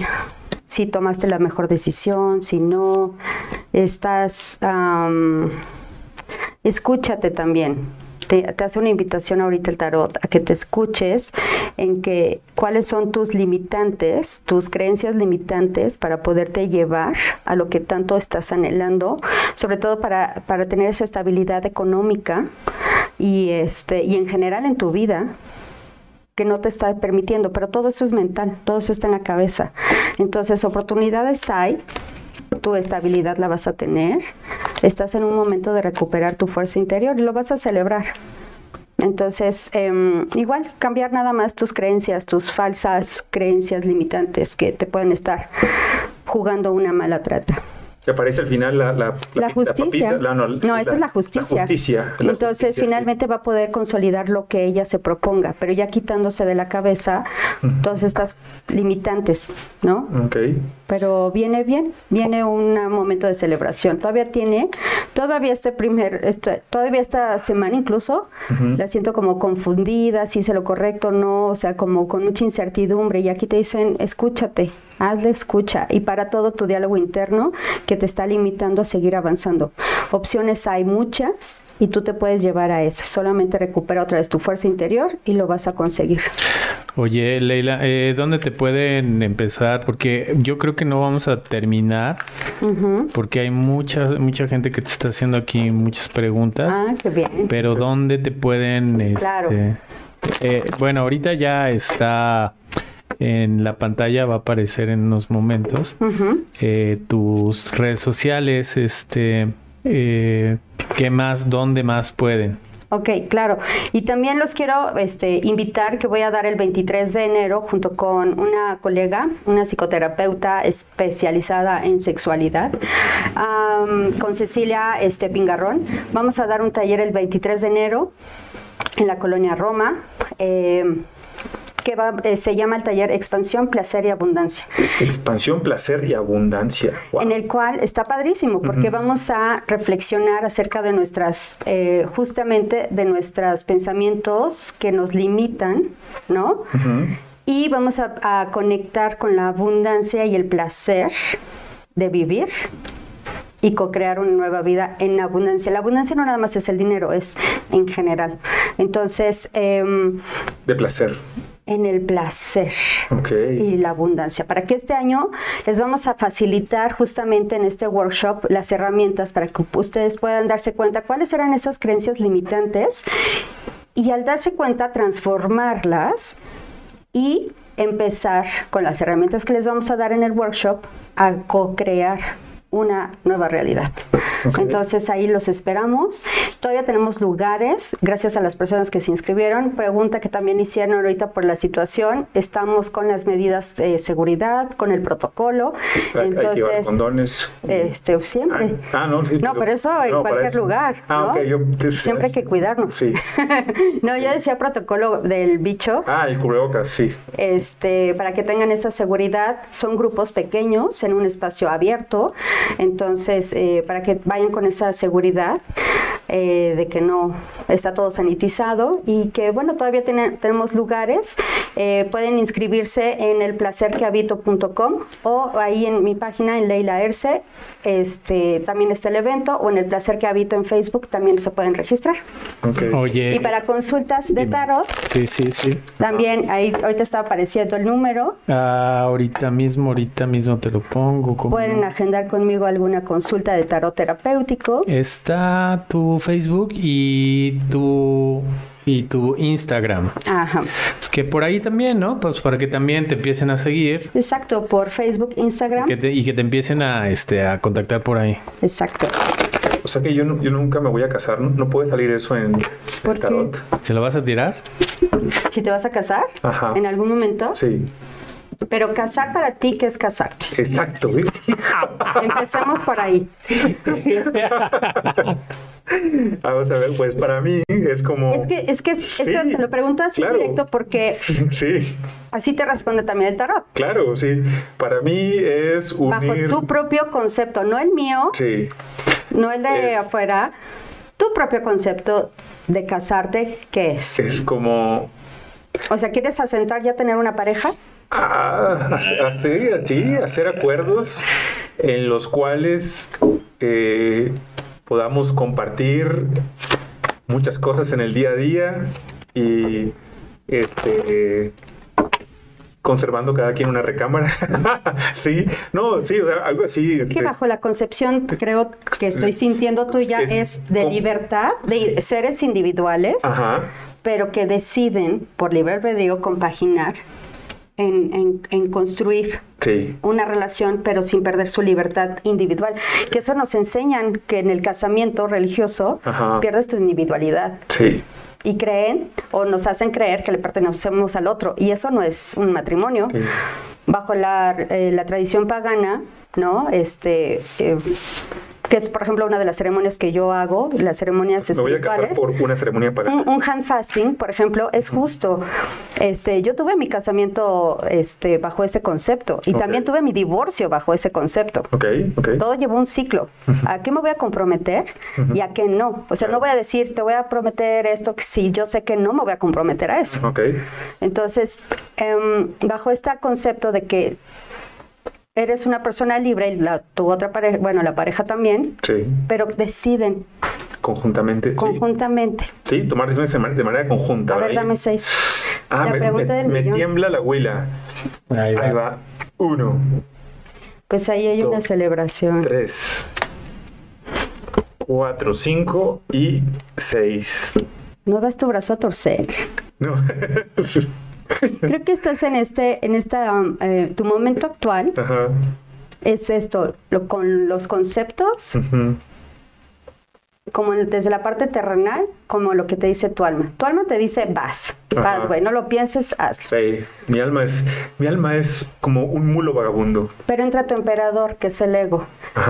Si tomaste la mejor decisión, si no, estás... Escúchate también te, hace una invitación ahorita el tarot a que te escuches en que cuáles son tus limitantes, tus creencias limitantes para poderte llevar a lo que tanto estás anhelando, sobre todo para, para tener esa estabilidad económica y este y en general en tu vida que no te está permitiendo, pero todo eso es mental, todo eso está en la cabeza. Entonces, oportunidades hay, tu estabilidad la vas a tener, estás en un momento de recuperar tu fuerza interior y lo vas a celebrar. Entonces, em, igual, cambiar nada más tus creencias, tus falsas creencias limitantes que te pueden estar jugando una mala trata que aparece al final la, la, la, justicia. no, esta es la justicia. justicia Entonces, finalmente va a poder consolidar lo que ella se proponga, pero ya quitándose de la cabeza todas estas limitantes, ¿no? Ok. Pero viene bien, viene un momento de celebración. Todavía tiene, todavía este primer, este, todavía esta semana incluso, la siento como confundida, si hice lo correcto o no, o sea, como con mucha incertidumbre. Y aquí te dicen, escúchate, hazle escucha y para todo tu diálogo interno que te está limitando a seguir avanzando. Opciones hay muchas y tú te puedes llevar a esas. Solamente recupera otra vez tu fuerza interior y lo vas a conseguir. Oye, Leila, eh, ¿dónde te pueden empezar? Porque yo creo que no vamos a terminar porque hay mucha mucha gente que te está haciendo aquí muchas preguntas. Ah, qué bien. Pero ¿dónde te pueden? Claro. Este, eh, bueno, ahorita ya está en la pantalla va a aparecer en unos momentos eh, tus redes sociales, este, eh, ¿qué más, dónde más pueden? Ok, claro. Y también los quiero este, invitar que voy a dar el 23 de enero junto con una colega, una psicoterapeuta especializada en sexualidad, con Cecilia este, Pingarrón. Vamos a dar un taller el 23 de enero en la colonia Roma. Eh, que eh, se llama el taller Expansión, Placer y Abundancia. Expansión, Placer y Abundancia. En el cual está padrísimo porque vamos a reflexionar acerca de nuestras, eh, justamente de nuestros pensamientos que nos limitan, ¿no? Y vamos a, a conectar con la abundancia y el placer de vivir y co-crear una nueva vida en abundancia. La abundancia no nada más es el dinero, es en general. Entonces... Em, de placer en el placer y la abundancia. Para que este año les vamos a facilitar justamente en este workshop las herramientas para que ustedes puedan darse cuenta cuáles eran esas creencias limitantes y al darse cuenta transformarlas y empezar con las herramientas que les vamos a dar en el workshop a co-crear una nueva realidad. Entonces ahí los esperamos. Todavía tenemos lugares, gracias a las personas que se inscribieron. Pregunta que también hicieron ahorita por la situación. Estamos con las medidas de seguridad, con el protocolo. Entonces, hay condones. Este, siempre. Ah, ah no, sí, no, pero eso en cualquier lugar. Ah, siempre hay que cuidarnos. Sí. no, yo decía protocolo del bicho. Ah, el cubrebocas, sí. Este, para que tengan esa seguridad, son grupos pequeños en un espacio abierto. Entonces, eh, para que vayan con esa seguridad eh, de que no está todo sanitizado y que, bueno, todavía tenemos lugares. Eh, pueden inscribirse en el placerquehabito.com o ahí en mi página en Leila Erce. Este, también está el evento o en el Placer que Habito en Facebook también se pueden registrar. Oye, y para consultas de tarot, sí, sí, sí. También ahí ahorita está apareciendo el número. Ah, ahorita mismo, ahorita mismo te lo pongo. Pueden agendar conmigo alguna consulta de tarot terapéutico. Está tu Facebook y tu y tu Instagram. Ajá. Es que por ahí también, ¿no? Pues para que también te empiecen a seguir. Exacto, por Facebook, Instagram. y que te empiecen a, este, a contactar por ahí. Exacto. O sea que yo, yo nunca me voy a casar, ¿no? puede salir eso en, ¿Por tarot. ¿Se lo vas a tirar? Si te vas a casar, Ajá. en algún momento. Sí. Pero casar para ti, ¿qué es casarte? Exacto. Empecemos por ahí. Vamos a ver, pues para mí es como... Es que, es que esto te lo pregunto así directo porque sí. así te responde también el tarot. Claro, sí. Para mí es unir... Bajo tu propio concepto, no el mío, sí. no el de afuera, tu propio concepto de casarte, ¿qué es? Es como... O sea, ¿quieres asentar ya tener una pareja? Ah, así, así, hacer acuerdos en los cuales eh, podamos compartir muchas cosas en el día a día y este conservando cada quien una recámara. sí, no, sí, algo así. Es que bajo la concepción, creo que estoy sintiendo tuya, es, es de libertad, de seres individuales, pero que deciden por libre albedrío compaginar en, en, construir una relación, pero sin perder su libertad individual. Que eso nos enseñan que en el casamiento religioso pierdes tu individualidad. Sí. Y creen o nos hacen creer que le pertenecemos al otro. Y eso no es un matrimonio. Bajo la, eh, la, tradición pagana, ¿no? Este. Eh, que es, por ejemplo, una de las ceremonias que yo hago, las ceremonias Me voy a casar por una ceremonia para... Un, hand fasting, por ejemplo, es justo. Este, yo tuve mi casamiento este, bajo ese concepto y también tuve mi divorcio bajo ese concepto. Okay, okay. Todo llevó un ciclo. ¿A qué me voy a comprometer y a qué no? O sea, no voy a decir, te voy a prometer esto si yo sé que no me voy a comprometer a eso. Okay. Entonces, em, bajo este concepto de que eres una persona libre y la, tu otra pareja, bueno, la pareja también, sí. pero deciden. Conjuntamente. Conjuntamente. Sí, tomar decisiones de manera conjunta. A ver, dame seis. Ah, me, me, tiembla la huila. Ahí va. Uno. Pues ahí hay una celebración. Tres. Cuatro, cinco y seis. No das tu brazo a torcer. No. Creo que estás en este, en esta, um, eh, tu momento actual. Es esto, lo, con los conceptos como desde la parte terrenal, como lo que te dice tu alma. Tu alma te dice, vas, vas, güey, no lo pienses, hazlo. Sí, mi alma es, mi alma es como un mulo vagabundo. Pero entra tu emperador, que es el ego.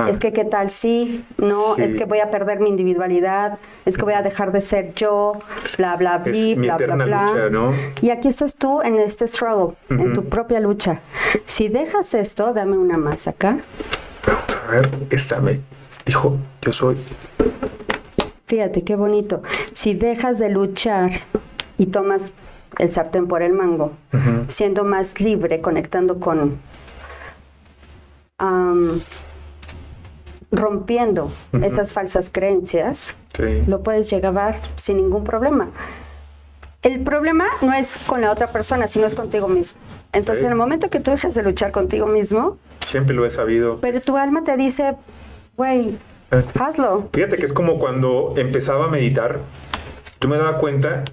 Es que qué tal sí, no, es que voy a perder mi individualidad, es que voy a dejar de ser yo, bla, bla, bla, bla, bla, bla. ¿no? Y aquí estás tú en este struggle, en tu propia lucha. Si dejas esto, dame una más acá. Vamos a ver, esta me dijo, yo soy Fíjate qué bonito. Si dejas de luchar y tomas el sartén por el mango, siendo más libre, conectando con... rompiendo esas falsas creencias, lo puedes llegar sin ningún problema. El problema no es con la otra persona, sino es contigo mismo. Entonces, en el momento que tú dejas de luchar contigo mismo... Siempre lo he sabido. Pero tu alma te dice, güey, Hazlo. Fíjate que es como cuando empezaba a meditar, yo me daba cuenta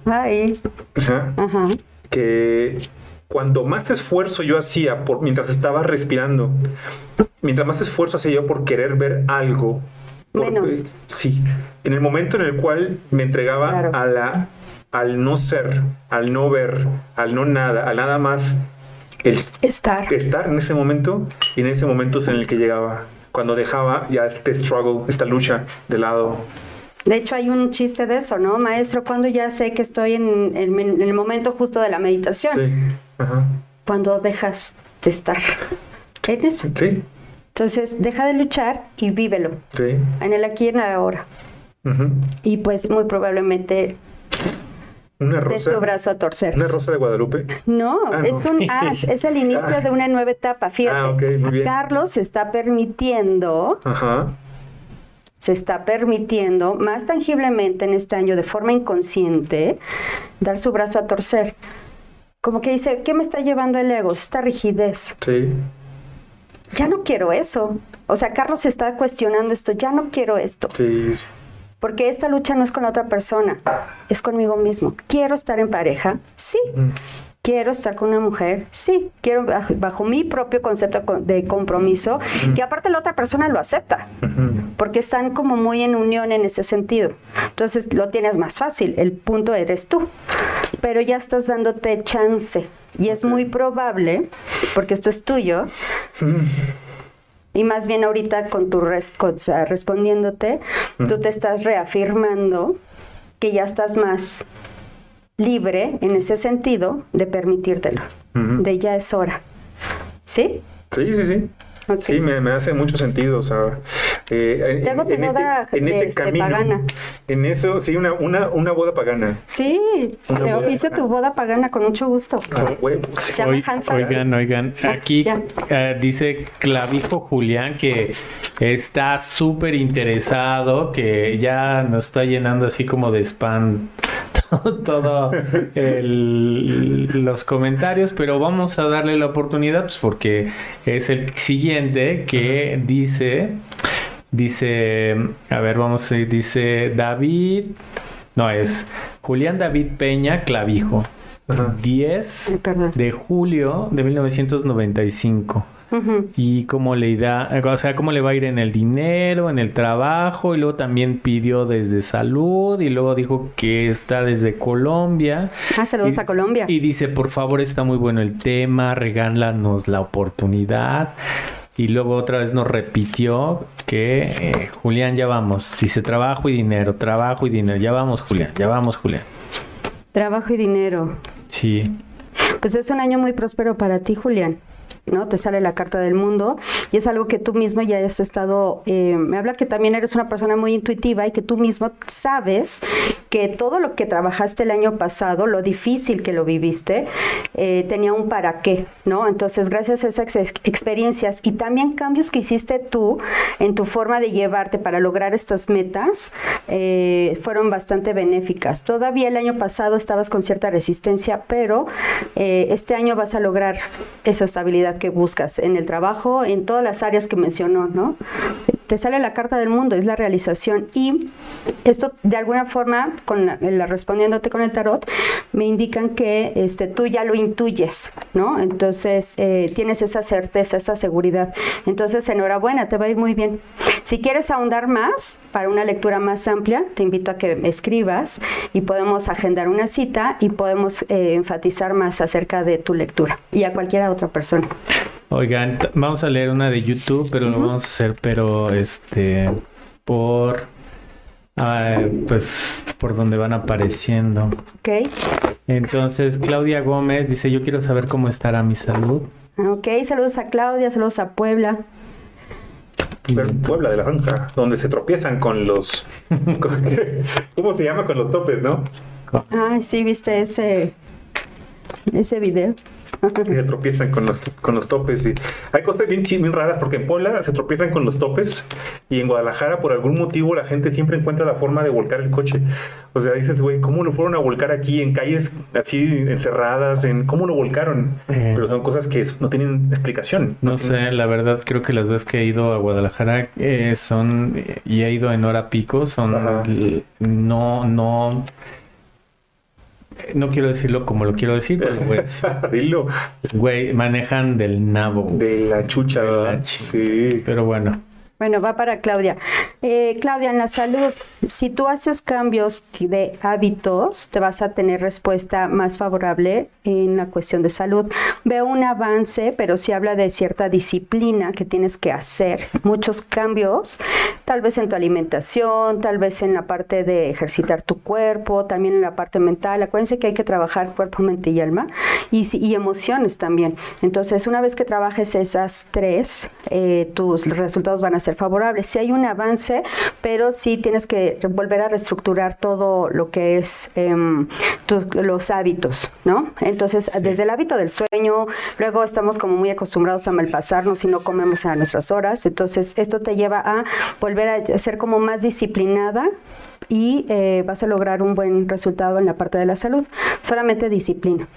que cuanto más esfuerzo yo hacía por, mientras estaba respirando, mientras más esfuerzo hacía yo por querer ver algo, Menos. sí, en el momento en el cual me entregaba a la, al no ser, al no ver, al no nada, al nada más, el estar. estar en ese momento, y en ese momento es en el que llegaba cuando dejaba ya este struggle, esta lucha de lado. De hecho, hay un chiste de eso, ¿no, maestro? Cuando ya sé que estoy en, el momento justo de la meditación. Sí. Ajá. Cuando dejas de estar en eso. Sí. Entonces, deja de luchar y vívelo. Sí. En el aquí y en el ahora. Y pues muy probablemente una rosa. tu brazo a torcer. ¿Una rosa de Guadalupe? No, ah, es un as, es el inicio ah. de una nueva etapa. Fíjate, ah, Carlos se está permitiendo, se está permitiendo más tangiblemente en este año de forma inconsciente dar su brazo a torcer. Como que dice, ¿qué me está llevando el ego? Esta rigidez. Sí. Ya no quiero eso. O sea, Carlos se está cuestionando esto, ya no quiero esto. Sí. Porque esta lucha no es con la otra persona, es conmigo mismo. ¿Quiero estar en pareja? Sí. ¿Quiero estar con una mujer? Sí. Quiero bajo, mi propio concepto de compromiso, que aparte la otra persona lo acepta, porque están como muy en unión en ese sentido. Entonces lo tienes más fácil, el punto eres tú, pero ya estás dándote chance y es muy probable, porque esto es tuyo, y más bien ahorita con tu respuesta respondiéndote, tú te estás reafirmando que ya estás más libre en ese sentido de permitírtelo, de ya es hora. ¿Sí? Sí, sí, sí. Sí, me, me, hace mucho sentido. O sea, eh, Te hago tu boda este, en este, este camino, pagana. En eso, sí, una, una, una boda pagana. Sí, te oficio tu boda pagana con mucho gusto. Ah, Se llama oigan, oigan, ah, aquí uh, dice Clavijo Julián que está súper interesado, que ya nos está llenando así como de spam todo los comentarios, pero vamos a darle la oportunidad pues, porque es el siguiente que dice, dice, a ver, vamos a dice David, no es Julián David Peña Clavijo, 10 de julio de 1995 y cómo le da, o sea, cómo le va a ir en el dinero, en el trabajo, y luego también pidió desde salud, y luego dijo que está desde Colombia. Ah, saludos a Colombia. Y dice, por favor, está muy bueno el tema, regálanos la oportunidad. Y luego otra vez nos repitió que eh, Julián, ya vamos. Dice trabajo y dinero, trabajo y dinero. Ya vamos, Julián, ya vamos, Julián. Trabajo y dinero. Sí. Pues es un año muy próspero para ti, Julián. ¿No? Te sale la carta del mundo y es algo que tú mismo ya has estado, eh, me habla que también eres una persona muy intuitiva y que tú mismo sabes que todo lo que trabajaste el año pasado, lo difícil que lo viviste, eh, tenía un para qué, ¿no? Entonces, gracias a esas experiencias y también cambios que hiciste tú en tu forma de llevarte para lograr estas metas, eh, fueron bastante benéficas. Todavía el año pasado estabas con cierta resistencia, pero este año vas a lograr esa estabilidad que buscas en el trabajo, en todas las áreas que mencionó, ¿no? Te sale la carta del mundo, es la realización y esto de alguna forma, con la, respondiéndote con el tarot, me indican que este, tú ya lo intuyes, ¿no? Entonces eh, tienes esa certeza, esa seguridad. Entonces, enhorabuena, te va a ir muy bien. Si quieres ahondar más para una lectura más amplia, te invito a que me escribas y podemos agendar una cita y podemos eh, enfatizar más acerca de tu lectura y a cualquier otra persona. Oigan, vamos a leer una de YouTube, pero lo vamos a hacer, pero este, por, pues, por donde van apareciendo. Ok. Entonces, Claudia Gómez dice, yo quiero saber cómo estará mi salud. Ok, saludos a Claudia, saludos a Puebla. Puebla de la Ranja, donde se tropiezan con los... ¿Cómo se llama? Con los topes, ¿no? Ah, sí, viste ese, ese video que se tropiezan con los, con los topes. Y hay cosas bien, bien raras porque en Puebla se tropiezan con los topes y en Guadalajara por algún motivo la gente siempre encuentra la forma de volcar el coche. O sea, dices, güey, ¿cómo lo fueron a volcar aquí en calles así encerradas? En, ¿Cómo lo volcaron? Eh. Pero son cosas que no tienen explicación. No, sé, la verdad creo que las veces que he ido a Guadalajara eh, son, y he ido en hora pico, son, no, no no quiero decirlo como lo quiero decir, pero güey. Dilo. Güey, manejan del nabo. De la chucha, ¿verdad? sí. Pero bueno. Bueno, va para Claudia. Eh, Claudia, en la salud, si tú haces cambios de hábitos, te vas a tener respuesta más favorable en la cuestión de salud. Veo un avance, pero si habla de cierta disciplina que tienes que hacer, muchos cambios, tal vez en tu alimentación, tal vez en la parte de ejercitar tu cuerpo, también en la parte mental. Acuérdense que hay que trabajar cuerpo, mente y alma y, y emociones también. Entonces, una vez que trabajes esas tres, eh, tus resultados van a ser favorable. Si hay un avance, pero sí tienes que volver a reestructurar todo lo que es em, los hábitos, ¿no? Entonces, desde el hábito del sueño, luego estamos como muy acostumbrados a malpasarnos y no comemos a nuestras horas. Entonces, esto te lleva a volver ser como más disciplinada y eh, vas a lograr un buen resultado en la parte de la salud. Solamente disciplina.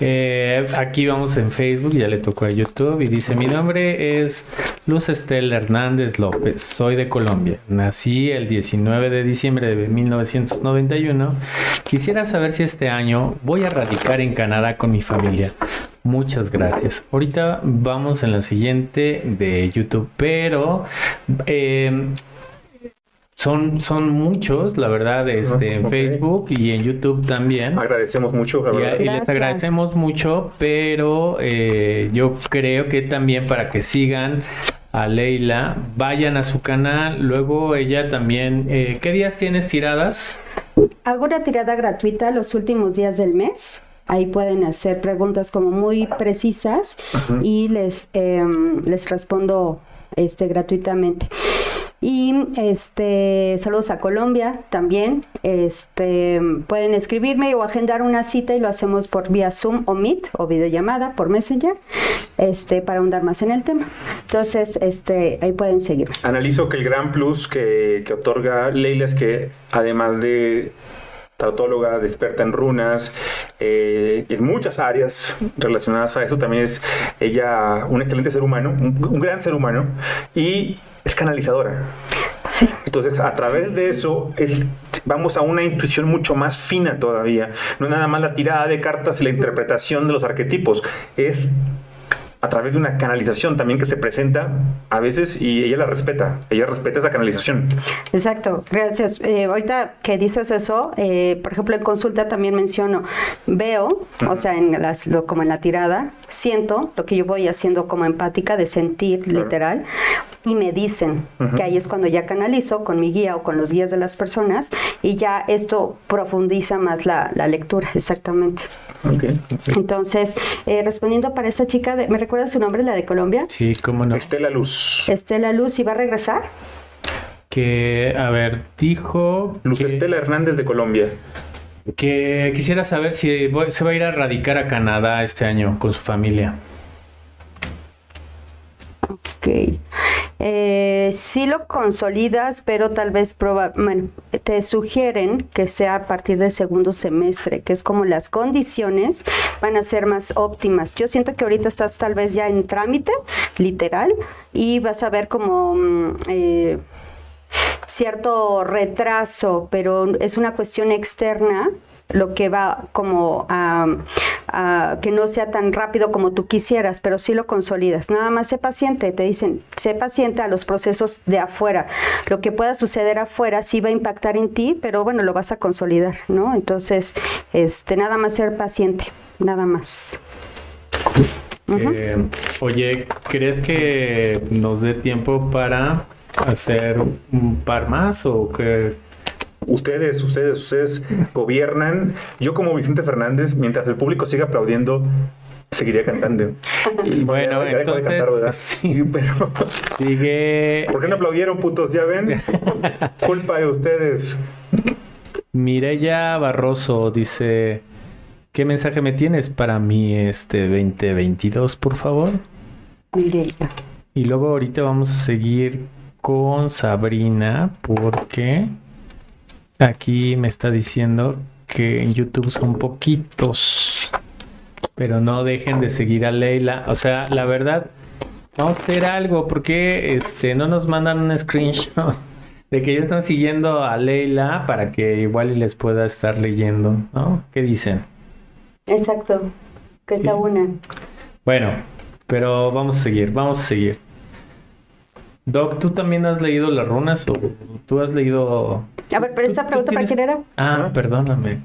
Eh, aquí vamos en Facebook, ya le tocó a YouTube y dice, mi nombre es Luz Estela Hernández López, soy de Colombia, nací el 19 de diciembre de 1991, quisiera saber si este año voy a radicar en Canadá con mi familia. Muchas gracias. Ahorita vamos en la siguiente de YouTube, pero eh, son, son muchos, la verdad, este, en Facebook y en YouTube también. Agradecemos mucho, la verdad. Y, les agradecemos mucho, pero eh, yo creo que también para que sigan a Leila, vayan a su canal, luego ella también, eh, ¿qué días tienes tiradas? Hago una tirada gratuita los últimos días del mes ahí pueden hacer preguntas como muy precisas y les, em, les respondo este, gratuitamente. Y este, saludos a Colombia también. Este, pueden escribirme o agendar una cita y lo hacemos por vía Zoom o Meet o videollamada por Messenger este, para ahondar más en el tema. Entonces, este, ahí pueden seguir. Analizo que el gran plus que, que otorga Leila es que además de tautóloga, experta en runas, eh, en muchas áreas relacionadas a eso. También es ella un excelente ser humano, un, gran ser humano, y es canalizadora. Sí. Entonces, a través de eso, es, vamos a una intuición mucho más fina todavía. No es nada más la tirada de cartas y la interpretación de los arquetipos, es a través de una canalización también que se presenta a veces y ella la respeta, ella respeta esa canalización. Exacto, gracias. Eh, ahorita que dices eso, eh, por ejemplo en consulta también menciono, veo, o sea, en las, como en la tirada, siento lo que yo voy haciendo como empática de sentir literal y me dicen que ahí es cuando ya canalizo con mi guía o con los guías de las personas y ya esto profundiza más la, lectura, exactamente. Entonces, eh, respondiendo para esta chica, de, ¿me recuerdas su nombre, la de Colombia? Sí, cómo no. Estela Luz. Estela Luz, ¿y va a regresar? Que, a ver, dijo... Luz Estela Hernández de Colombia. Que quisiera saber si se va a ir a radicar a Canadá este año con su familia. Ok. Eh, sí lo consolidas, pero tal vez te sugieren que sea a partir del segundo semestre, que es como las condiciones van a ser más óptimas. Yo siento que ahorita estás tal vez ya en trámite, literal, y vas a ver como... Mm, eh, cierto retraso, pero es una cuestión externa lo que va como a, que no sea tan rápido como tú quisieras, pero sí lo consolidas. Nada más sé paciente, te dicen, sé paciente a los procesos de afuera. Lo que pueda suceder afuera sí va a impactar en ti, pero bueno, lo vas a consolidar, ¿no? Entonces, este, nada más ser paciente, nada más. Eh, oye, ¿crees que nos dé tiempo para hacer un par más o que ustedes, ustedes, ustedes gobiernan. Yo como Vicente Fernández, mientras el público siga aplaudiendo, seguiría cantando. bueno, entonces, sí, pero sigue... ¿Por qué no aplaudieron, putos? ¿Ya ven? Culpa de ustedes. Mireya Barroso dice... ¿Qué mensaje me tienes para mí este 2022, por favor? Mireya. Y luego ahorita vamos a seguir con Sabrina porque Aquí me está diciendo que en YouTube son poquitos. Pero no dejen de seguir a Leila. O sea, la verdad, vamos a hacer algo. porque este, no nos mandan un screenshot de que ya están siguiendo a Leila para que igual les pueda estar leyendo? ¿No? ¿Qué dicen? Exacto. Que se unan. Bueno, pero vamos a seguir, vamos a seguir. Doc, ¿tú también has leído las runas o tú has leído... A ver, pero esa pregunta para quién era? Ah, perdóname.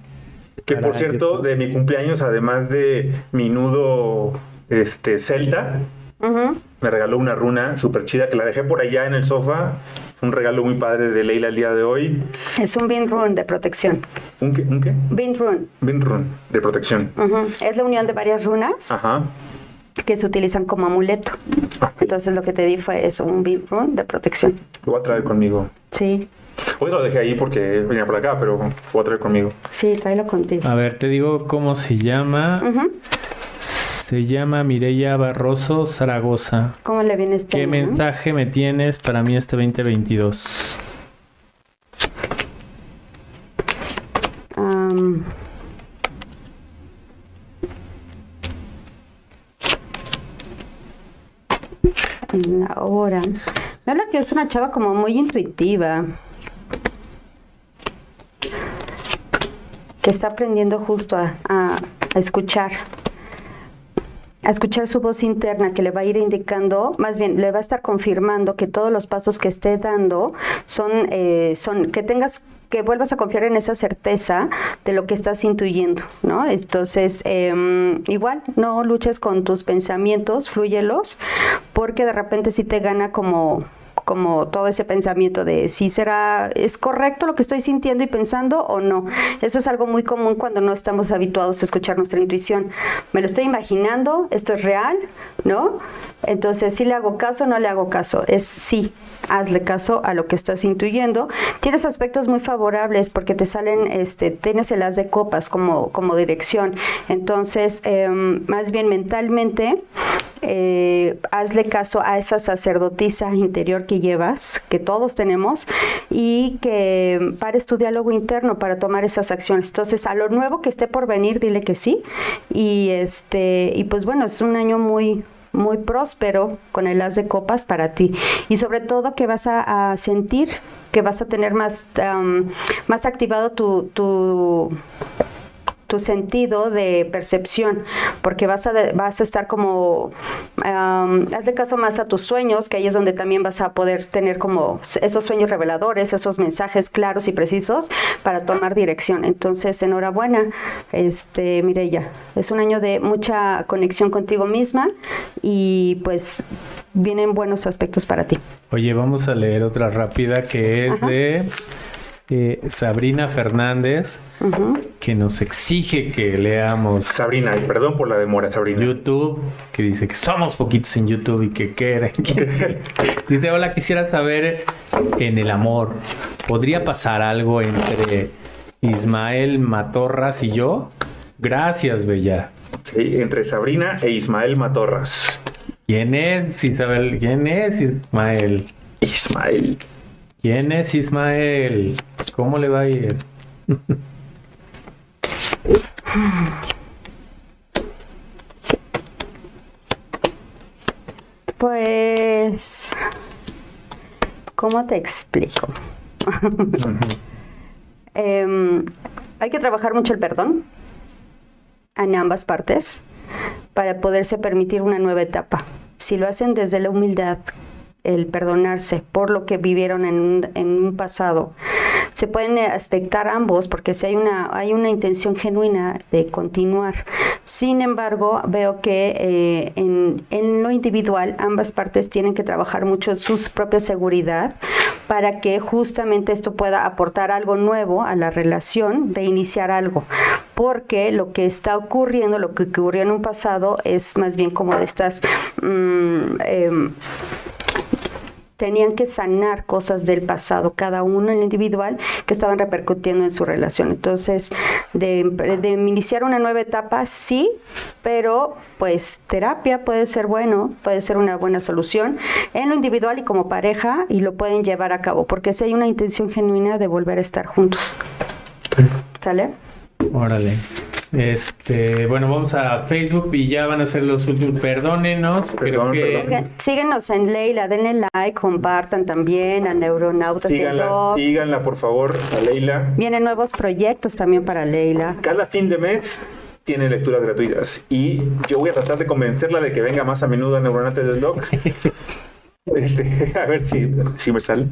Que por cierto, de mi cumpleaños, además de mi nudo este, celta, me regaló una runa súper chida que la dejé por allá en el sofá. Un regalo muy padre de Leila el día de hoy. Es un Bin Rune de protección. ¿Un qué? ¿Un qué? Bin Rune. Bin Rune, de protección. Es la unión de varias runas. Ajá que se utilizan como amuleto. Entonces lo que te di fue eso, un bead rune de protección. Lo voy a traer conmigo. Sí. Hoy lo dejé ahí porque venía por acá, pero lo voy a traer conmigo. Sí, tráelo contigo. A ver, te digo cómo se llama. Se llama Mireya Barroso Zaragoza. ¿Cómo le viene este ¿Qué mensaje me tienes para mí este 2022? Um, ahora. Me habla que es una chava como muy intuitiva. Que está aprendiendo justo a, escuchar a escuchar su voz interna que le va a ir indicando, más bien le va a estar confirmando que todos los pasos que esté dando son, eh, son que tengas que vuelvas a confiar en esa certeza de lo que estás intuyendo, ¿no? Entonces, em, igual, no luches con tus pensamientos, fluyelos, porque de repente sí te gana como como todo ese pensamiento de si será, es correcto lo que estoy sintiendo y pensando o no. Eso es algo muy común cuando no estamos habituados a escuchar nuestra intuición. Me lo estoy imaginando, esto es real, ¿no? Entonces, si le hago caso o no le hago caso, es sí, hazle caso a lo que estás intuyendo. Tienes aspectos muy favorables porque te salen, este, tienes el as de copas como, como dirección. Entonces, em, más bien mentalmente, eh, hazle caso a esa sacerdotisa interior que llevas, que todos tenemos, y que pares tu diálogo interno para tomar esas acciones. Entonces, a lo nuevo que esté por venir, dile que sí. Y este, y pues bueno, es un año muy, muy próspero con el as de copas para ti. Y sobre todo que vas a, sentir que vas a tener más, más activado tu tu sentido de percepción, porque vas a, vas a estar como, hazle caso más a tus sueños, que ahí es donde también vas a poder tener como esos sueños reveladores, esos mensajes claros y precisos para tomar dirección. Entonces, enhorabuena, este, Mireya, es un año de mucha conexión contigo misma y pues vienen buenos aspectos para ti. Oye, vamos a leer otra rápida que es de eh, Sabrina Fernández, que nos exige que leamos. Sabrina, perdón por la demora, Sabrina. YouTube, que dice que somos poquitos en YouTube y que quiere. dice: Hola, quisiera saber en el amor, ¿podría pasar algo entre Ismael Matorras y yo? Gracias, Bella. Sí, entre Sabrina e Ismael Matorras. ¿Quién es Isabel? ¿Quién es Ismael? Ismael. ¿Quién es Ismael? ¿Cómo le va a ir? Pues, ¿cómo te explico? Em, hay que trabajar mucho el perdón en ambas partes para poderse permitir una nueva etapa. Si lo hacen desde la humildad, el perdonarse por lo que vivieron en un, en un pasado. Se pueden aspectar ambos porque si hay una, hay una intención genuina de continuar. Sin embargo, veo que eh, en, en, lo individual ambas partes tienen que trabajar mucho su propia seguridad para que justamente esto pueda aportar algo nuevo a la relación de iniciar algo. Porque lo que está ocurriendo, lo que ocurrió en un pasado, es más bien como de estas... Mm, em, tenían que sanar cosas del pasado, cada uno en lo individual, que estaban repercutiendo en su relación. Entonces, de, iniciar una nueva etapa, sí, pero pues terapia puede ser bueno, puede ser una buena solución en lo individual y como pareja y lo pueden llevar a cabo, porque si hay una intención genuina de volver a estar juntos. ¿Sale? Órale. Este, bueno, vamos a Facebook y ya van a ser los últimos. Perdónenos, creo que. Síguenos en Leila, denle like, compartan también a Neuronautas. Síganla, síganla, por favor, a Leila. Vienen nuevos proyectos también para Leila. Cada fin de mes tiene lecturas gratuitas y yo voy a tratar de convencerla de que venga más a menudo a Neuronautas del Doc. este, a ver si, si me sale.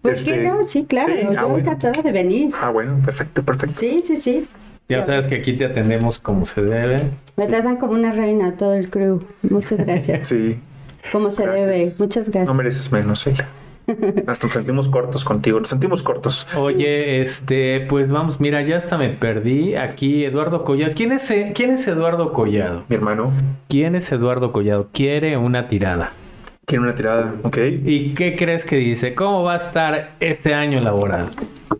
¿Por qué este, no? Sí, claro, yo ah, encantada de venir. Ah, bueno, perfecto, perfecto. Sí, sí, sí. Ya sabes que aquí te atendemos como se debe. Me tratan como una reina todo el crew. Muchas gracias. sí. Como se debe. Muchas gracias. No mereces menos, ella. Nos sentimos cortos contigo, nos sentimos cortos. Oye, este, pues vamos, mira, ya hasta me perdí. Aquí Eduardo Collado. ¿Quién es, quién es Eduardo Collado? Mi hermano. ¿Quién es Eduardo Collado? Quiere una tirada. Quiere una tirada, ok. ¿Y qué crees que dice? ¿Cómo va a estar este año laboral?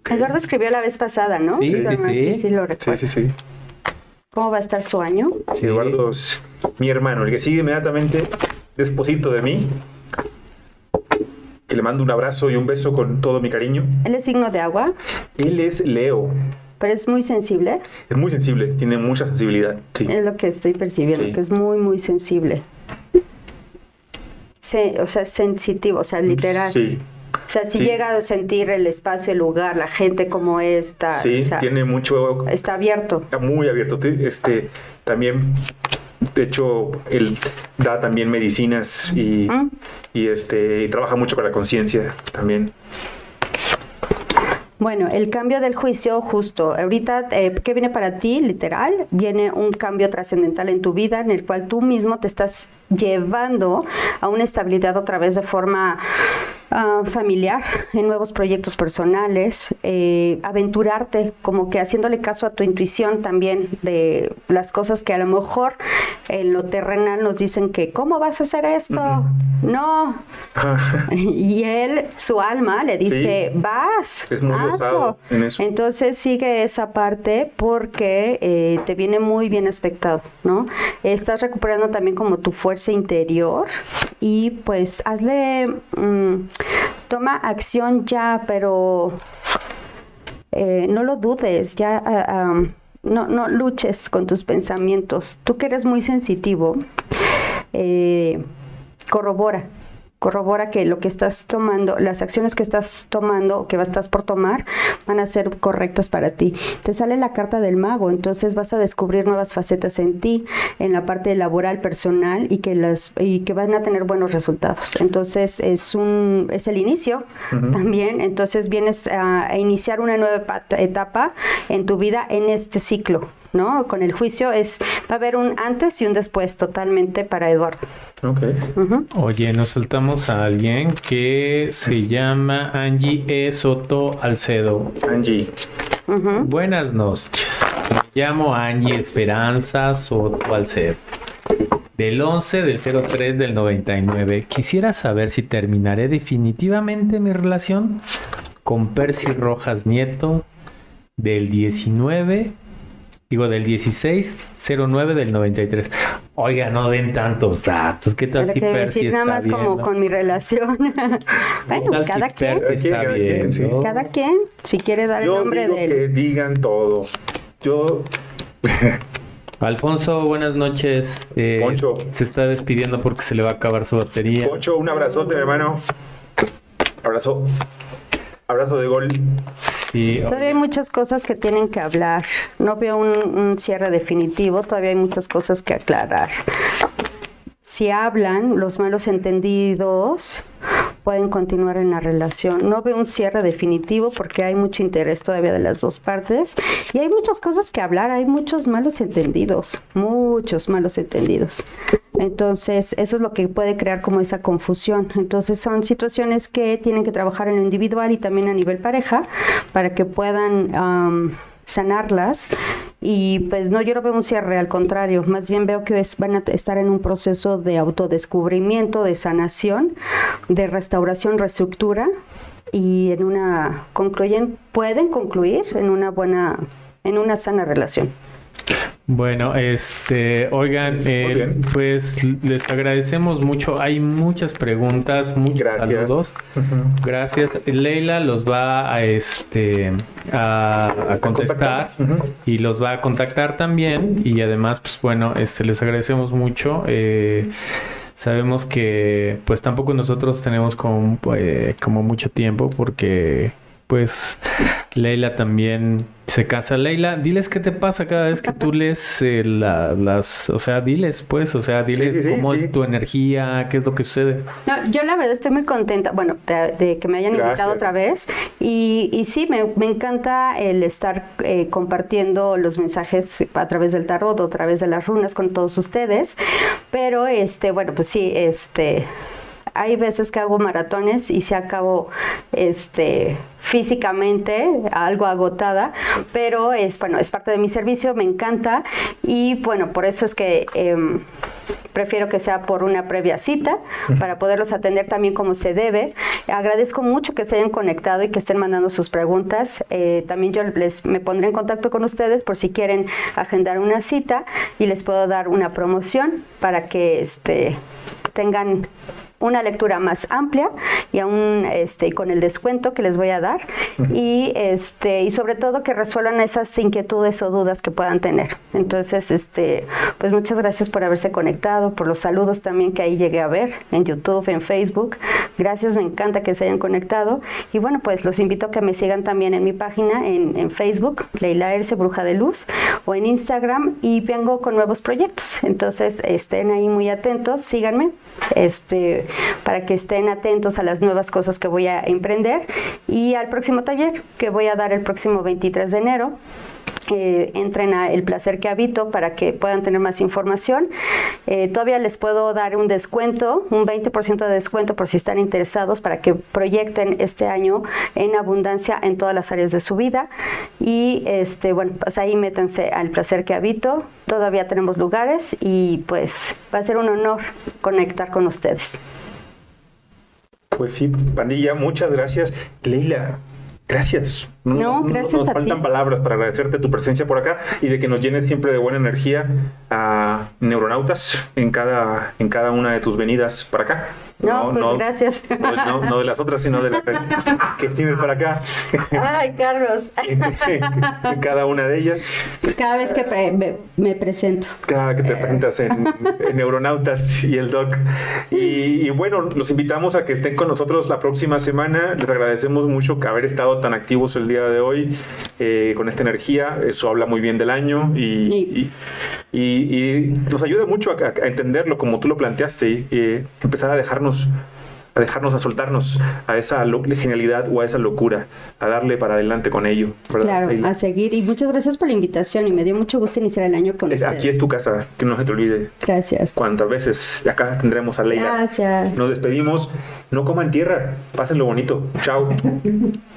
Eduardo escribió la vez pasada, ¿no? Sí, sí, sí. Sí, lo recuerdo. Sí, sí, sí. ¿Cómo va a estar su año? Sí, Eduardo es mi hermano, el que sigue inmediatamente desposito de mí. Que le mando un abrazo y un beso con todo mi cariño. ¿Él es signo de agua? Él es Leo. ¿Pero es muy sensible? Es muy sensible, tiene mucha sensibilidad. Sí. Es lo que estoy percibiendo, que es muy, muy sensible o sea, sensitivo, o sea, literal. Sí. O sea, si llega a sentir el espacio, el lugar, la gente como está. Sí, tiene mucho. Está abierto. Está muy abierto. Este, también, de hecho, él da también medicinas y, y este, y trabaja mucho con la conciencia también. Bueno, el cambio del juicio justo. Ahorita, eh, ¿qué viene para ti? Literal, viene un cambio trascendental en tu vida en el cual tú mismo te estás llevando a una estabilidad otra vez de forma ah, familiar, en nuevos proyectos personales, eh, aventurarte, como que haciéndole caso a tu intuición también de las cosas que a lo mejor en lo terrenal nos dicen que, ¿cómo vas a hacer esto? No. y él, su alma, le dice, vas. Es muy hazlo. en eso. Entonces sigue esa parte porque eh, te viene muy bien aspectado, ¿no? Estás recuperando también como tu fuerza interior y pues hazle, mm, toma acción ya, pero eh, no lo dudes, ya... ah, no, no luches con tus pensamientos. Tú que eres muy sensitivo, eh, corrobora corrobora que lo que estás tomando, las acciones que estás tomando, que estás por tomar, van a ser correctas para ti. Te sale la carta del mago, entonces vas a descubrir nuevas facetas en ti, en la parte laboral, personal y que las y que van a tener buenos resultados. Entonces es un es el inicio también. Entonces vienes a, a iniciar una nueva etapa en tu vida en este ciclo. ¿No? Con el juicio es va a haber un antes y un después totalmente para Eduardo. Okay. Oye, nos saltamos a alguien que se llama Angie E. Soto Alcedo. Angie. Buenas noches. Me llamo Angie Esperanza Soto Alcedo. Del 11 del 03 del 99. Quisiera saber si terminaré definitivamente mi relación con Percy Rojas Nieto del 19 Digo, del 1609 del 93. Oiga, no den tantos datos. ¿Qué tal si Percy decir está nada más como con mi relación. bueno, tal si cada quien. Percy está Cada quien, sí. ¿no? Cada quien, si quiere dar el Yo nombre digo de que él. digan todo. Yo. Alfonso, buenas noches. Eh, Poncho. Se está despidiendo porque se le va a acabar su batería. Poncho, un abrazote, hermano. Abrazo. Abrazo de gol. Sí, Todavía hay muchas cosas que tienen que hablar. No veo un, un cierre definitivo, todavía hay muchas cosas que aclarar. Si hablan, los malos entendidos pueden continuar en la relación. No veo un cierre definitivo porque hay mucho interés todavía de las dos partes y hay muchas cosas que hablar, hay muchos malos entendidos, muchos malos entendidos. Entonces, eso es lo que puede crear como esa confusión. Entonces, son situaciones que tienen que trabajar en lo individual y también a nivel pareja para que puedan am, sanarlas. Y pues no, yo no veo un cierre, al contrario, más bien veo que es- van a estar en un proceso de autodescubrimiento, de sanación, de restauración, reestructura y en una concluyen, pueden concluir en una buena, en una sana relación. Bueno, este, oigan, eh, pues les agradecemos mucho. Hay muchas preguntas, muchos Gracias. saludos. Gracias. Leila los va a este a, a contestar y los va a contactar también. Y además, pues bueno, este les agradecemos mucho. Eh, sabemos que pues tampoco nosotros tenemos como, eh, como mucho tiempo porque pues Leila también se casa. Leila, diles qué te pasa cada vez que tú lees eh, la- las, o sea, diles pues, o sea, diles Sí, sí, sí, cómo sí. es tu energía, qué es lo que sucede. No, yo la verdad estoy muy contenta, bueno, de, de que me hayan Gracias. invitado otra vez y, y sí, me, me encanta el estar eh, compartiendo los mensajes a través del tarot o a través de las runas con todos ustedes, pero este, bueno, pues sí, este hay veces que hago maratones y se acabo este físicamente algo agotada, pero es bueno, es parte de mi servicio, me encanta y bueno, por eso es que em, prefiero que sea por una previa cita para poderlos atender también como se debe. Agradezco mucho que se hayan conectado y que estén mandando sus preguntas. Eh, también yo les me pondré en contacto con ustedes por si quieren agendar una cita y les puedo dar una promoción para que este tengan una lectura más amplia y aún este con el descuento que les voy a dar y este y sobre todo que resuelvan esas inquietudes o dudas que puedan tener. Entonces, este pues muchas gracias por haberse conectado, por los saludos también que ahí llegué a ver en YouTube, en Facebook. Gracias, me encanta que se hayan conectado y bueno, pues los invito a que me sigan también en mi página en, en Facebook, Leila Erce Bruja de Luz o en Instagram y vengo con nuevos proyectos. Entonces, estén ahí muy atentos, síganme. Este para que estén atentos a las nuevas cosas que voy a emprender. Y al próximo taller que voy a dar el próximo 23 de enero eh, entren a El Placer que Habito para que puedan tener más información. Eh, todavía les puedo dar un descuento, un 20% de descuento por si están interesados para que proyecten este año en abundancia en todas las áreas de su vida. Y este, bueno, pues ahí métanse al Placer que Habito. Todavía tenemos lugares y pues va a ser un honor conectar con ustedes. Pues sí, pandilla, muchas gracias. Leila, gracias. No, gracias Nos a faltan ti. palabras para agradecerte tu presencia por acá y de que nos llenes siempre de buena energía a neuronautas en cada, en cada una de tus venidas para acá. No, pues gracias. No, no- no de las otras, sino de las que tienes para acá. Ay, Carlos. en cada una de ellas. Cada vez que pre- me, me presento. cada que te Eh. presentas en, en Neuronautas y el Doc. Y, y bueno, los invitamos a que estén con nosotros la próxima semana. Les agradecemos mucho que haber estado tan activos el día de hoy eh, con esta energía. Eso habla muy bien del año y, y, y- y nos ayuda mucho a, a entenderlo como tú lo planteaste y eh, empezar a dejarnos a dejarnos, a soltarnos a esa genialidad o a esa locura, a darle para adelante con ello. ¿verdad, Claro, Leila? a seguir. Y muchas gracias por la invitación y me dio mucho gusto iniciar el año con Es- ustedes. Aquí es tu casa, que no se te olvide. Gracias. cuántas veces acá tendremos a Leila. Gracias. Nos despedimos. No coman tierra. Pásenlo bonito. Chao.